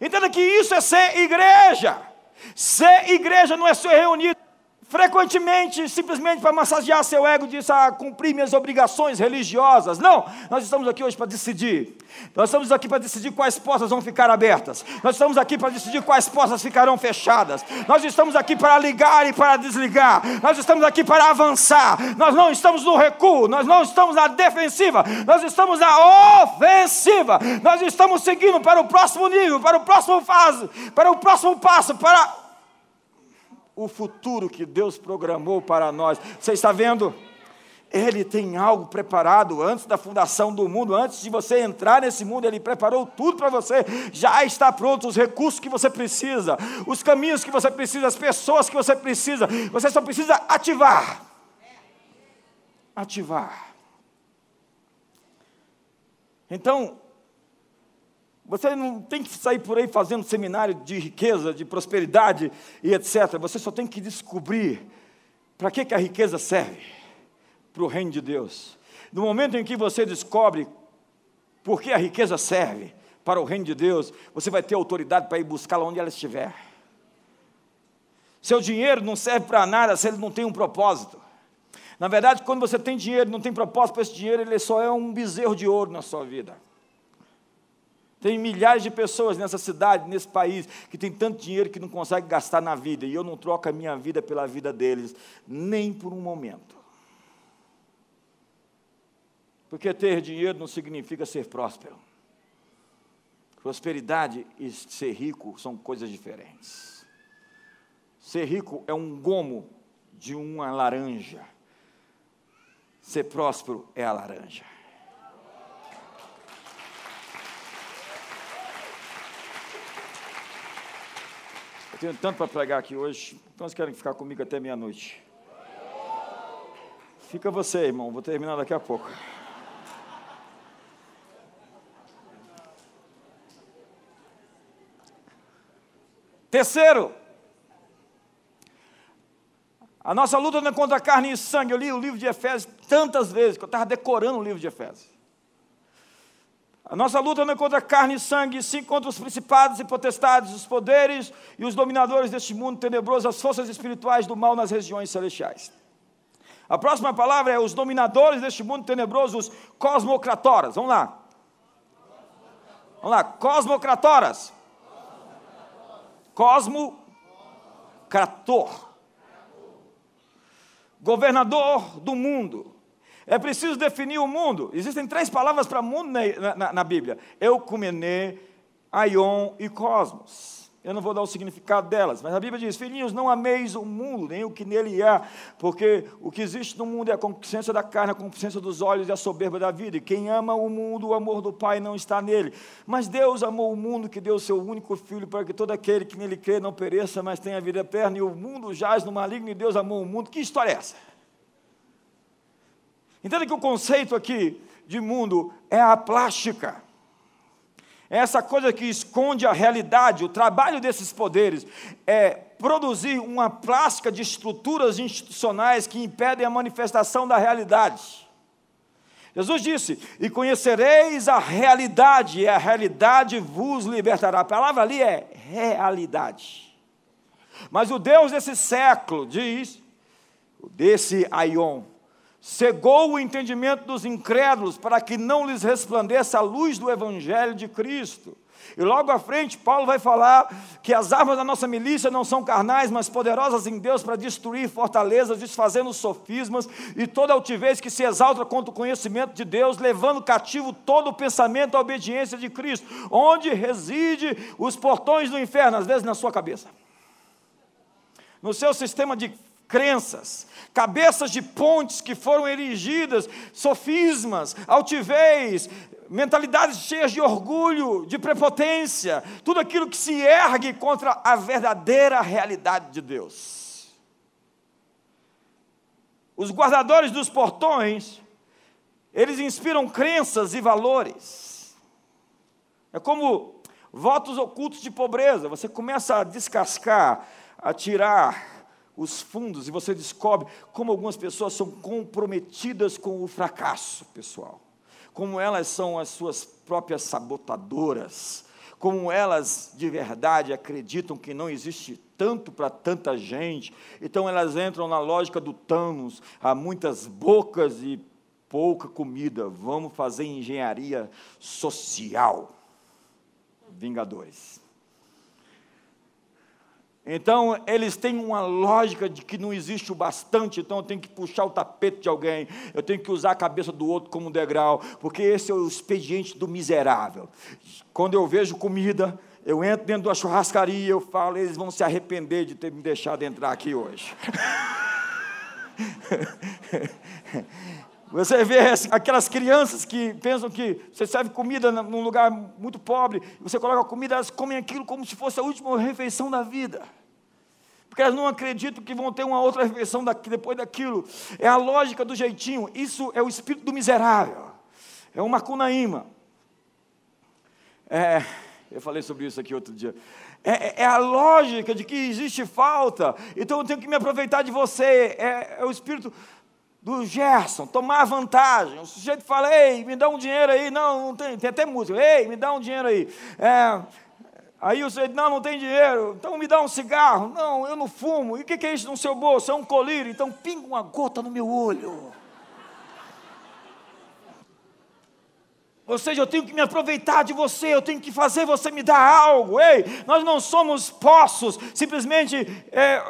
Entenda que isso é ser igreja. Ser igreja não é ser reunido frequentemente, simplesmente para massagear seu ego, diz ah, cumprir minhas obrigações religiosas. Não, nós estamos aqui hoje para decidir. Nós estamos aqui para decidir quais portas vão ficar abertas. Nós estamos aqui para decidir quais portas ficarão fechadas. Nós estamos aqui para ligar e para desligar. Nós estamos aqui para avançar. Nós não estamos no recuo, nós não estamos na defensiva, nós estamos na ofensiva. Nós estamos seguindo para o próximo nível, para o próximo fase, para o próximo passo, para o futuro que Deus programou para nós. Você está vendo? Ele tem algo preparado antes da fundação do mundo, antes de você entrar nesse mundo, Ele preparou tudo para você. Já está pronto os recursos que você precisa, os caminhos que você precisa, as pessoas que você precisa. Você só precisa ativar. Ativar. Então, você não tem que sair por aí fazendo seminário de riqueza, de prosperidade e etc. Você só tem que descobrir para que, que a riqueza serve para o reino de Deus. No momento em que você descobre por que a riqueza serve para o reino de Deus, você vai ter autoridade para ir buscá-la onde ela estiver. Seu dinheiro não serve para nada se ele não tem um propósito. Na verdade, quando você tem dinheiro e não tem propósito para esse dinheiro, ele só é um bezerro de ouro na sua vida. Tem milhares de pessoas nessa cidade, nesse país, que tem tanto dinheiro que não consegue gastar na vida, e eu não troco a minha vida pela vida deles, nem por um momento. Porque ter dinheiro não significa ser próspero. Prosperidade e ser rico são coisas diferentes. Ser rico é um gomo de uma laranja. Ser próspero é a laranja. Tenho tanto para pregar aqui hoje. Então vocês querem ficar comigo até meia-noite? Fica você, irmão. Vou terminar daqui a pouco. Terceiro, a nossa luta não é contra carne e sangue. Eu li o livro de Efésios tantas vezes que eu estava decorando o livro de Efésios. A nossa luta não é contra carne e sangue, sim contra os principados e potestades, os poderes e os dominadores deste mundo tenebroso, as forças espirituais do mal nas regiões celestiais. A próxima palavra é os dominadores deste mundo tenebroso, os cosmocratoras. Vamos lá. Vamos lá, cosmocratoras. Cosmocrator. Governador do mundo. É preciso definir o mundo. Existem três palavras para mundo na, na, na Bíblia: eucumenê, aion e cosmos. Eu não vou dar o significado delas, mas a Bíblia diz: Filhinhos, não ameis o mundo, nem o que nele há, porque o que existe no mundo é a concupiscência da carne, a concupiscência dos olhos e a soberba da vida. E quem ama o mundo, o amor do Pai não está nele. Mas Deus amou o mundo, que deu o seu único filho, para que todo aquele que nele crê não pereça, mas tenha vida eterna. E o mundo jaz no maligno, e Deus amou o mundo. Que história é essa? Entenda que o conceito aqui de mundo é a plástica. É essa coisa que esconde a realidade. O trabalho desses poderes é produzir uma plástica de estruturas institucionais que impedem a manifestação da realidade. Jesus disse: E conhecereis a realidade, e a realidade vos libertará. A palavra ali é realidade. Mas o Deus desse século diz, desse aion, cegou o entendimento dos incrédulos para que não lhes resplandeça a luz do Evangelho de Cristo. E logo à frente, Paulo vai falar que as armas da nossa milícia não são carnais, mas poderosas em Deus para destruir fortalezas, desfazendo sofismas e toda altivez que se exalta contra o conhecimento de Deus, levando cativo todo o pensamento à obediência de Cristo, onde reside os portões do inferno, às vezes na sua cabeça. No seu sistema de crenças, cabeças de pontes que foram erigidas, sofismas, altivez, mentalidades cheias de orgulho, de prepotência, tudo aquilo que se ergue contra a verdadeira realidade de Deus. Os guardadores dos portões, eles inspiram crenças e valores. É como votos ocultos de pobreza, você começa a descascar, a tirar os fundos e você descobre como algumas pessoas são comprometidas com o fracasso pessoal, como elas são as suas próprias sabotadoras, como elas de verdade acreditam que não existe tanto para tanta gente, então elas entram na lógica do Thanos, há muitas bocas e pouca comida, vamos fazer engenharia social. Vingadores. Então, eles têm uma lógica de que não existe o bastante, então eu tenho que puxar o tapete de alguém, eu tenho que usar a cabeça do outro como degrau, porque esse é o expediente do miserável. Quando eu vejo comida, eu entro dentro da churrascaria, eu falo, eles vão se arrepender de ter me deixado entrar aqui hoje. (laughs) Você vê aquelas crianças que pensam que você serve comida num lugar muito pobre, você coloca a comida, elas comem aquilo como se fosse a última refeição da vida. Porque elas não acreditam que vão ter uma outra refeição depois daquilo. É a lógica do jeitinho. Isso é o espírito do miserável. É uma cunaíma. É, eu falei sobre isso aqui outro dia. É, é, é, a lógica de que existe falta, então eu tenho que me aproveitar de você. É, é o espírito do Gerson, tomar vantagem. O sujeito fala, ei, me dá um dinheiro aí. Não, não tem, tem até música. Ei, me dá um dinheiro aí. É, aí o sujeito, não, não tem dinheiro. Então me dá um cigarro. Não, eu não fumo. E o que, que é isso no seu bolso? É um colírio. Então pinga uma gota no meu olho. Ou seja, eu tenho que me aproveitar de você, eu tenho que fazer você me dar algo. Ei, nós não somos poços, simplesmente é,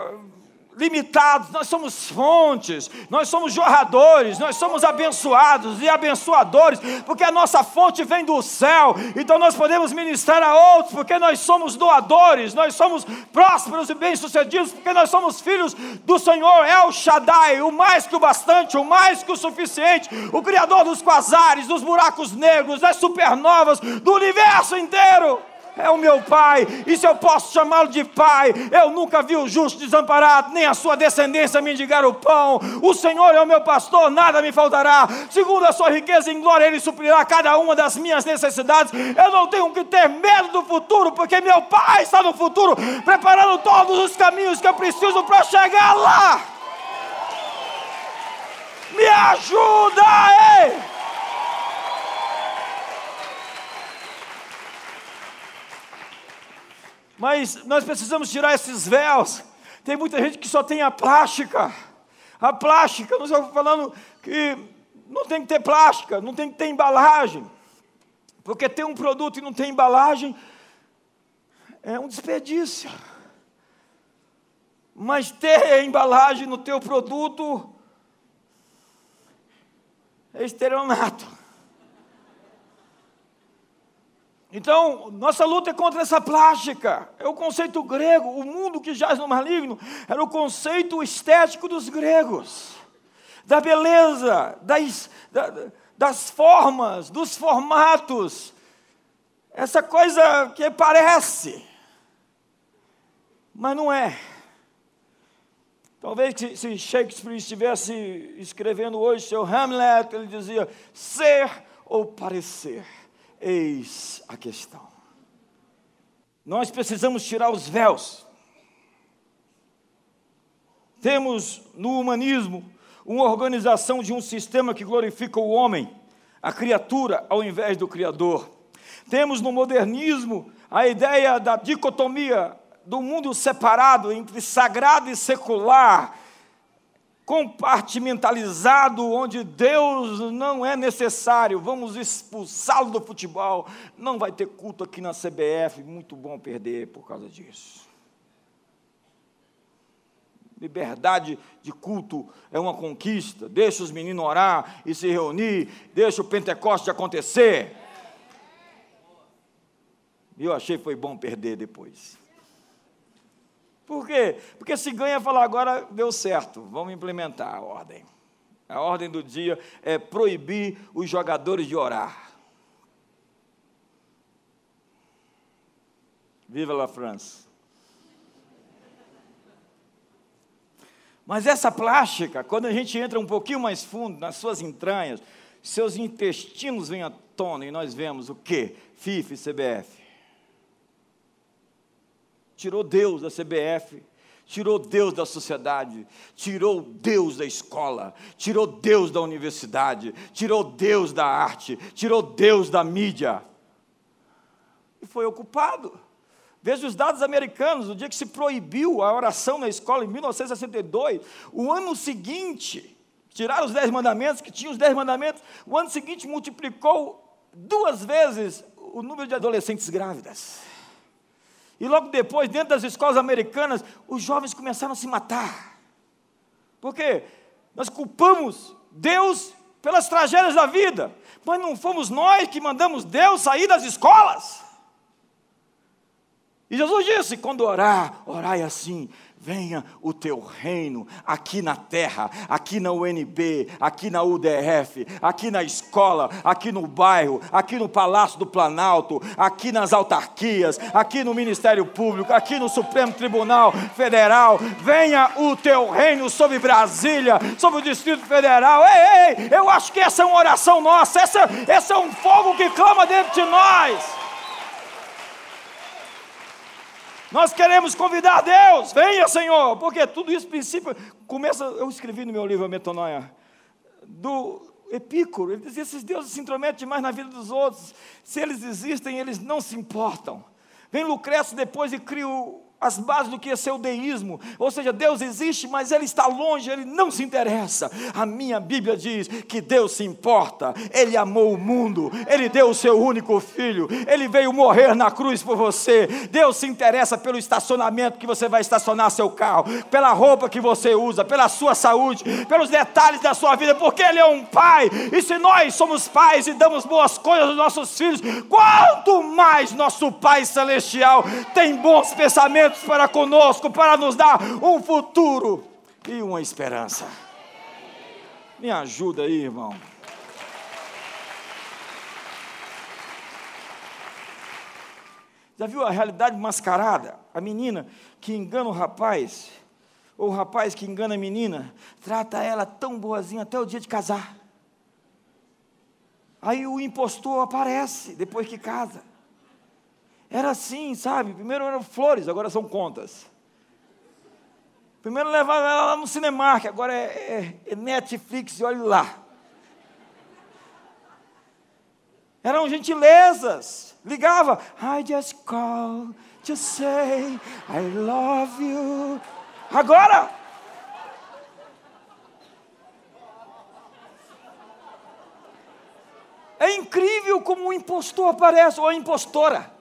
limitados, nós somos fontes, nós somos jorradores, nós somos abençoados e abençoadores, porque a nossa fonte vem do céu, então nós podemos ministrar a outros, porque nós somos doadores, nós somos prósperos e bem-sucedidos, porque nós somos filhos do Senhor El Shaddai, o mais que o bastante, o mais que o suficiente, o Criador dos quasares, dos buracos negros, das supernovas, do universo inteiro é o meu pai, e se eu posso chamá-lo de pai, eu nunca vi o justo desamparado, nem a sua descendência mendigar o pão. O Senhor é o meu pastor, nada me faltará. Segundo a sua riqueza em glória, Ele suprirá cada uma das minhas necessidades. Eu não tenho que ter medo do futuro, porque meu pai está no futuro, preparando todos os caminhos que eu preciso para chegar lá. Me ajuda, ei! Mas nós precisamos tirar esses véus. Tem muita gente que só tem a plástica. A plástica, nós estamos falando que não tem que ter plástica, não tem que ter embalagem. Porque ter um produto e não ter embalagem é um desperdício. Mas ter embalagem no teu produto é estelionato. Então, nossa luta é contra essa plástica. É o conceito grego. O mundo que jaz no maligno era o conceito estético dos gregos. Da beleza, das, das formas, dos formatos. Essa coisa que parece, mas não é. Talvez se Shakespeare estivesse escrevendo hoje seu Hamlet, ele dizia ser ou parecer. Eis a questão. Nós precisamos tirar os véus. Temos no humanismo uma organização de um sistema que glorifica o homem, a criatura, ao invés do Criador. Temos no modernismo a ideia da dicotomia do mundo separado entre sagrado e secular, compartimentalizado, onde Deus não é necessário, vamos expulsá-lo do futebol. Não vai ter culto aqui na CBF, muito bom perder por causa disso. Liberdade de culto é uma conquista. Deixa os meninos orar e se reunir, deixa o Pentecoste acontecer. E eu achei foi bom perder depois. Por quê? Porque se ganha, falar agora deu certo, vamos implementar a ordem. A ordem do dia é proibir os jogadores de orar. Viva la France! Mas essa plástica, quando a gente entra um pouquinho mais fundo nas suas entranhas, seus intestinos vêm à tona e nós vemos o quê? FIFA e CBF tirou Deus da CBF, tirou Deus da sociedade, tirou Deus da escola, tirou Deus da universidade, tirou Deus da arte, tirou Deus da mídia. foi ocupado. Veja os dados americanos, o dia que se proibiu a oração na escola em 1962, o ano seguinte, tiraram os dez mandamentos, que tinham os dez mandamentos, o ano seguinte multiplicou duas vezes o número de adolescentes grávidas. E logo depois, dentro das escolas americanas, os jovens começaram a se matar. Por quê? Nós culpamos Deus pelas tragédias da vida, mas não fomos nós que mandamos Deus sair das escolas. E Jesus disse: quando orar, orai assim: venha o teu reino aqui na terra, aqui na UNB, aqui na UDF, aqui na escola, aqui no bairro, aqui no Palácio do Planalto, aqui nas autarquias, aqui no Ministério Público, aqui no Supremo Tribunal Federal. Venha o teu reino sobre Brasília, sobre o Distrito Federal. Ei, ei, eu acho que essa é uma oração nossa, essa, esse é um fogo que clama dentro de nós. Nós queremos convidar Deus, venha Senhor, porque tudo isso, princípio, começa, eu escrevi no meu livro, a Metanoia, do Epícoro, ele dizia, esses deuses se intrometem demais na vida dos outros, se eles existem, eles não se importam. Vem Lucrécio depois e cria o, as bases do que é seu deísmo, ou seja, Deus existe, mas Ele está longe, Ele não se interessa. A minha Bíblia diz que Deus se importa, Ele amou o mundo, Ele deu o seu único filho, Ele veio morrer na cruz por você. Deus se interessa pelo estacionamento que você vai estacionar seu carro, pela roupa que você usa, pela sua saúde, pelos detalhes da sua vida, porque Ele é um pai, e se nós somos pais e damos boas coisas aos nossos filhos, quanto mais nosso Pai Celestial tem bons pensamentos para conosco, para nos dar um futuro e uma esperança. Me ajuda aí, irmão. Já viu a realidade mascarada? A menina que engana o rapaz, ou o rapaz que engana a menina, trata ela tão boazinha até o dia de casar. Aí o impostor aparece depois que casa. Era assim, sabe? Primeiro eram flores, agora são contas. Primeiro levava ela lá no Cinemark, agora é, é, é Netflix, e olhe lá. Eram gentilezas. Ligava, I just call to say I love you. Agora, É incrível como o impostor aparece, ou a impostora.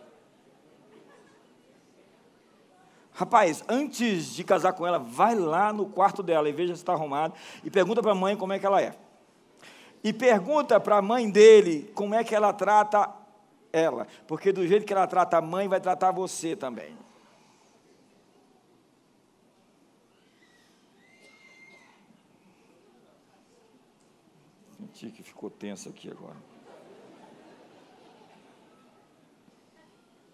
Rapaz, antes de casar com ela, vai lá no quarto dela e veja se está arrumado e pergunta para a mãe como é que ela é. E pergunta para a mãe dele como é que ela trata ela, porque do jeito que ela trata a mãe, vai tratar você também. Senti que ficou tenso aqui agora.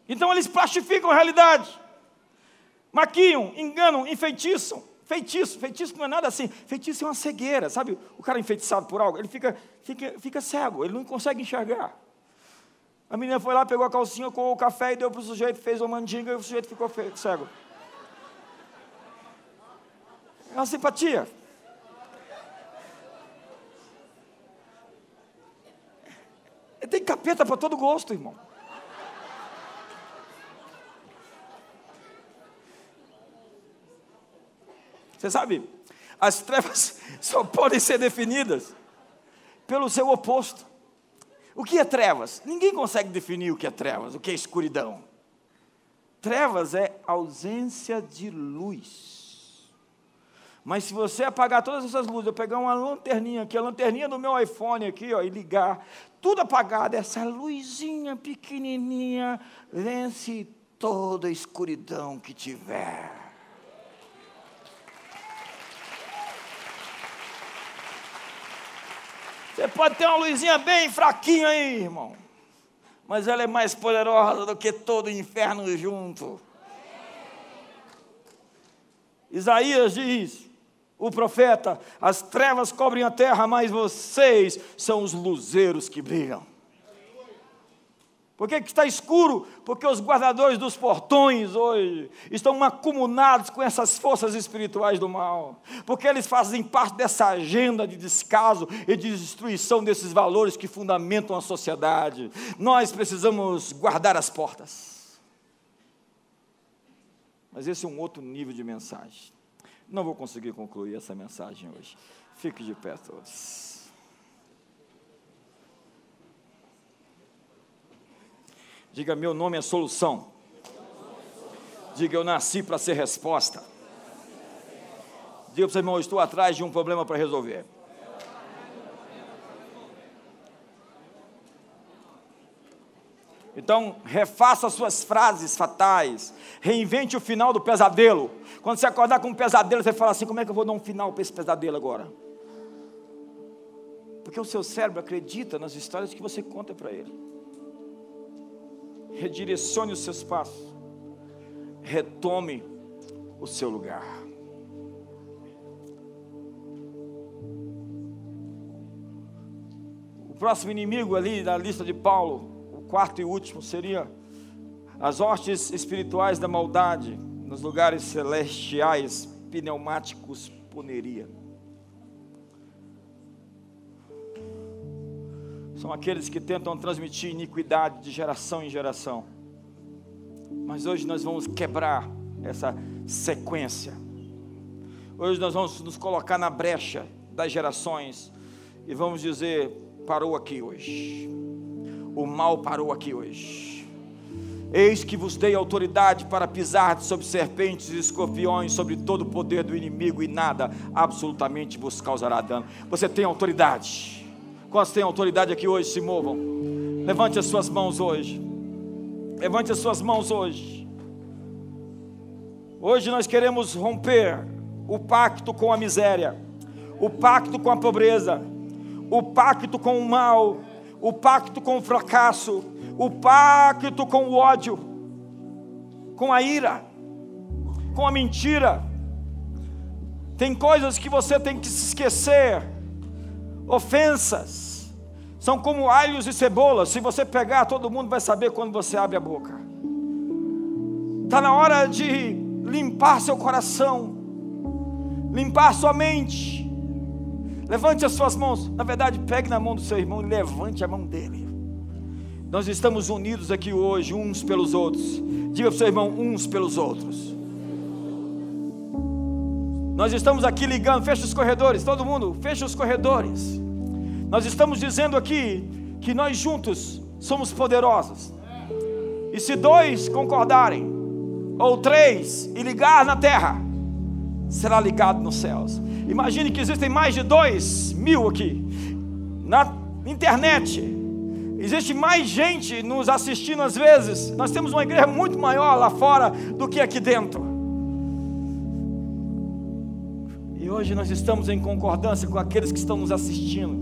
Então eles plastificam a realidade maquiam, enganam, enfeitiçam. Feitiço, feitiço não é nada assim. Feitiço é uma cegueira, sabe? O cara enfeitiçado por algo, ele fica, fica, fica cego, ele não consegue enxergar. A menina foi lá, pegou a calcinha, colocou o café e deu para o sujeito, fez uma mandinga e o sujeito ficou cego. É uma simpatia. Tem capeta para todo gosto, irmão. Você sabe, as trevas (laughs) só podem ser definidas pelo seu oposto. O que é trevas? Ninguém consegue definir o que é trevas, o que é escuridão. Trevas é ausência de luz. Mas se você apagar todas essas luzes, eu pegar uma lanterninha aqui, a lanterninha do meu iPhone aqui, ó, e ligar, tudo apagado, essa luzinha pequenininha vence toda a escuridão que tiver. Você pode ter uma luzinha bem fraquinha aí, irmão. Mas ela é mais poderosa do que todo o inferno junto. Isaías diz, o profeta: as trevas cobrem a terra, mas vocês são os luzeiros que brilham. Por que, está escuro? Porque os guardadores dos portões hoje estão acumulados com essas forças espirituais do mal. Porque eles fazem parte dessa agenda de descaso e de destruição desses valores que fundamentam a sociedade. Nós precisamos guardar as portas. Mas esse é um outro nível de mensagem. Não vou conseguir concluir essa mensagem hoje. Fique de pé todos. Diga: Meu nome é solução. Diga: Eu nasci para ser resposta. Diga para o seu irmão: estou atrás de um problema para resolver. Então, refaça suas frases fatais. Reinvente o final do pesadelo. Quando você acordar com um pesadelo, você fala assim: Como é que eu vou dar um final para esse pesadelo agora? Porque o seu cérebro acredita nas histórias que você conta para ele redirecione os seus passos, retome o seu lugar. O próximo inimigo ali na lista de Paulo, o quarto e último, seria as hostes espirituais da maldade nos lugares celestiais, pneumáticos, poneria. São aqueles que tentam transmitir iniquidade de geração em geração. Mas hoje nós vamos quebrar essa sequência. Hoje nós vamos nos colocar na brecha das gerações e vamos dizer: parou aqui hoje. O mal parou aqui hoje. Eis que vos dei autoridade para pisar sobre serpentes e escorpiões, sobre todo o poder do inimigo, e nada absolutamente vos causará dano. Você tem autoridade. Quantos têm autoridade aqui hoje se movam? Levante as suas mãos hoje. Levante as suas mãos hoje. Hoje nós queremos romper o pacto com a miséria, o pacto com a pobreza, o pacto com o mal, o pacto com o fracasso, o pacto com o ódio, com a ira, com a mentira. Tem coisas que você tem que se esquecer Ofensas são como alhos e cebolas. Se você pegar, todo mundo vai saber quando você abre a boca. Está na hora de limpar seu coração, limpar sua mente. Levante as suas mãos. Na verdade, pegue na mão do seu irmão e levante a mão dele. Nós estamos unidos aqui hoje, uns pelos outros. Diga para o seu irmão, uns pelos outros. Nós estamos aqui ligando, fecha os corredores, todo mundo, fecha os corredores. Nós estamos dizendo aqui que nós juntos somos poderosos. E se dois concordarem, ou três, e ligar na terra, será ligado nos céus. Imagine que existem mais de dois mil aqui, na internet. Existe mais gente nos assistindo às vezes. Nós temos uma igreja muito maior lá fora do que aqui dentro. Hoje nós estamos em concordância com aqueles que estão nos assistindo,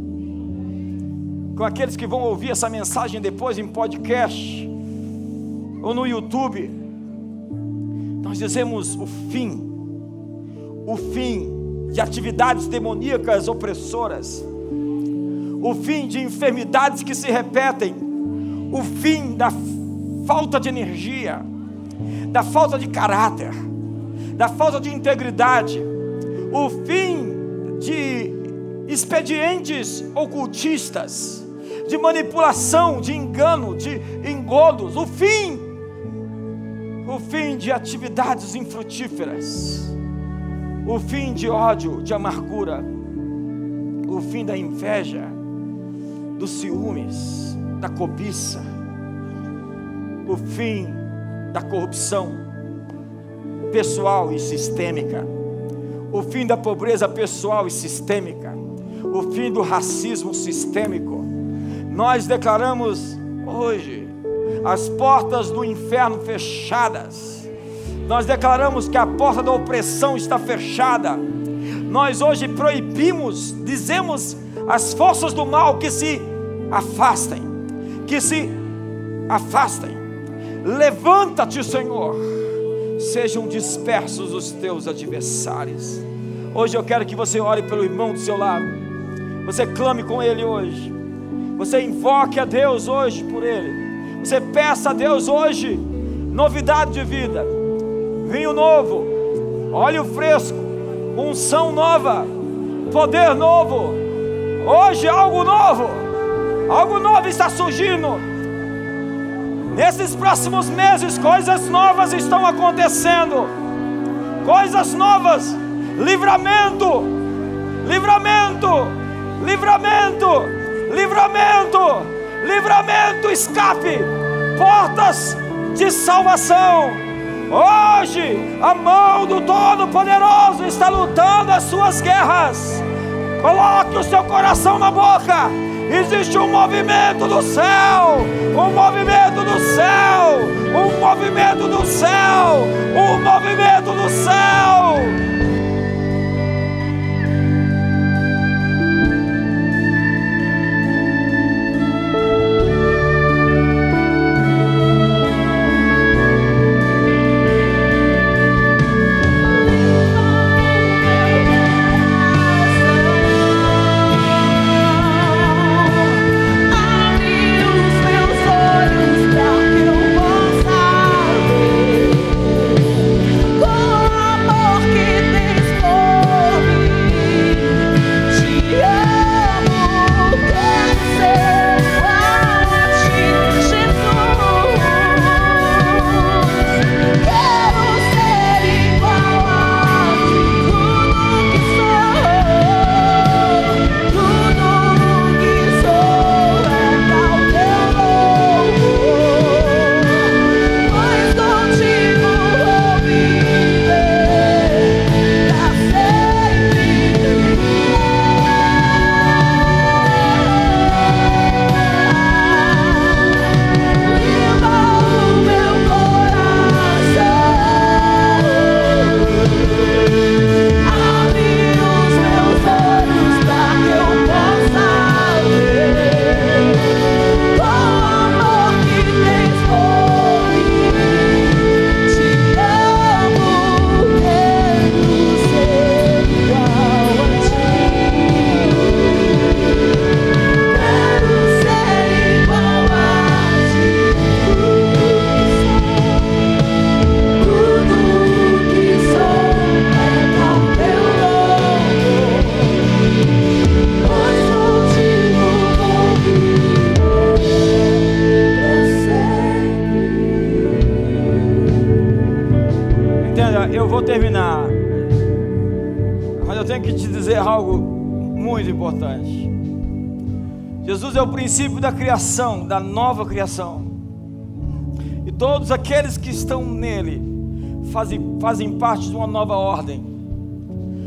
com aqueles que vão ouvir essa mensagem depois em podcast ou no YouTube. Nós dizemos o fim, o fim de atividades demoníacas opressoras, o fim de enfermidades que se repetem, o fim da falta de energia, da falta de caráter, da falta de integridade o fim de expedientes ocultistas, de manipulação, de engano, de engodos, o fim, o fim de atividades infrutíferas, o fim de ódio, de amargura, o fim da inveja, dos ciúmes, da cobiça, o fim da corrupção pessoal e sistêmica o fim da pobreza pessoal e sistêmica, o fim do racismo sistêmico. Nós declaramos hoje as portas do inferno fechadas. Nós declaramos que a porta da opressão está fechada. Nós hoje proibimos, dizemos às forças do mal que se afastem, que se afastem. Levanta-te, Senhor sejam dispersos os teus adversários. Hoje eu quero que você ore pelo irmão do seu lado. Você clame com ele hoje. Você invoque a Deus hoje por ele. Você peça a Deus hoje novidade de vida, vinho novo, óleo fresco, unção nova, poder novo. Hoje algo novo, algo novo está surgindo. Nesses próximos meses, coisas novas estão acontecendo, coisas novas, livramento, livramento, livramento, livramento, livramento, escape, portas de salvação. Hoje, a mão do Todo-Poderoso está lutando as suas guerras. Coloque o seu coração na boca. Existe um movimento do céu, um movimento do céu, um movimento do céu, um movimento do céu. Princípio da criação, da nova criação. E todos aqueles que estão nele fazem, fazem parte de uma nova ordem.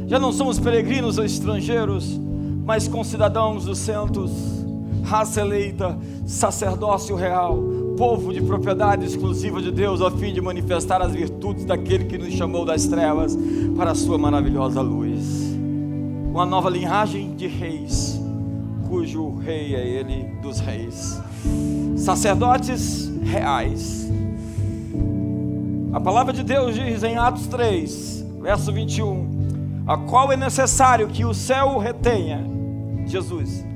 Já não somos peregrinos ou estrangeiros, mas concidadãos dos santos, raça eleita, sacerdócio real, povo de propriedade exclusiva de Deus, a fim de manifestar as virtudes daquele que nos chamou das trevas para a sua maravilhosa luz. Uma nova linhagem de reis cujo rei é ele dos reis. Sacerdotes reais. A palavra de Deus diz em Atos 3, verso 21, a qual é necessário que o céu retenha Jesus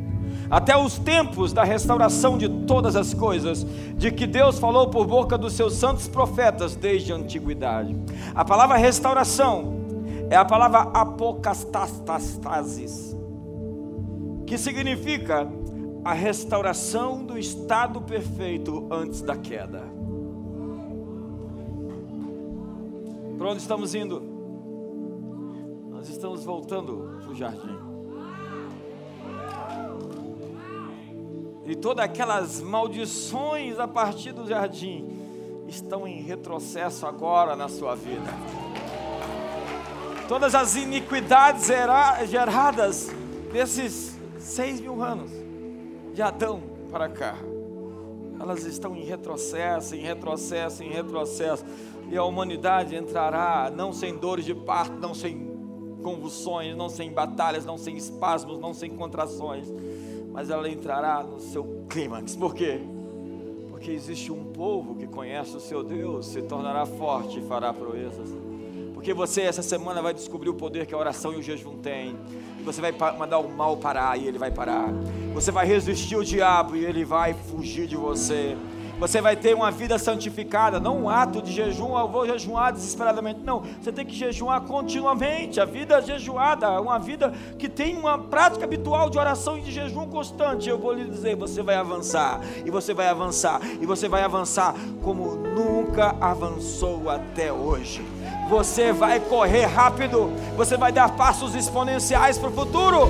até os tempos da restauração de todas as coisas, de que Deus falou por boca dos seus santos profetas desde a antiguidade. A palavra restauração é a palavra apocastastasis, que significa a restauração do estado perfeito antes da queda. Para onde estamos indo? Nós estamos voltando para o jardim. E todas aquelas maldições a partir do jardim estão em retrocesso agora na sua vida. Todas as iniquidades geradas desses seis mil anos de Adão para cá. Elas estão em retrocesso, em retrocesso, em retrocesso. E a humanidade entrará não sem dores de parto, não sem convulsões, não sem batalhas, não sem espasmos, não sem contrações. Mas ela entrará no seu clímax. Por quê? Porque existe um povo que conhece o seu Deus, se tornará forte e fará proezas. Porque você essa semana vai descobrir o poder que a oração e o jejum têm você vai mandar o mal parar e ele vai parar. Você vai resistir o diabo e ele vai fugir de você. Você vai ter uma vida santificada, não um ato de jejum, eu vou jejuar desesperadamente. Não, você tem que jejuar continuamente. A vida jejuada, uma vida que tem uma prática habitual de oração e de jejum constante. Eu vou lhe dizer, você vai avançar, e você vai avançar, e você vai avançar como nunca avançou até hoje. Você vai correr rápido, você vai dar passos exponenciais para o futuro.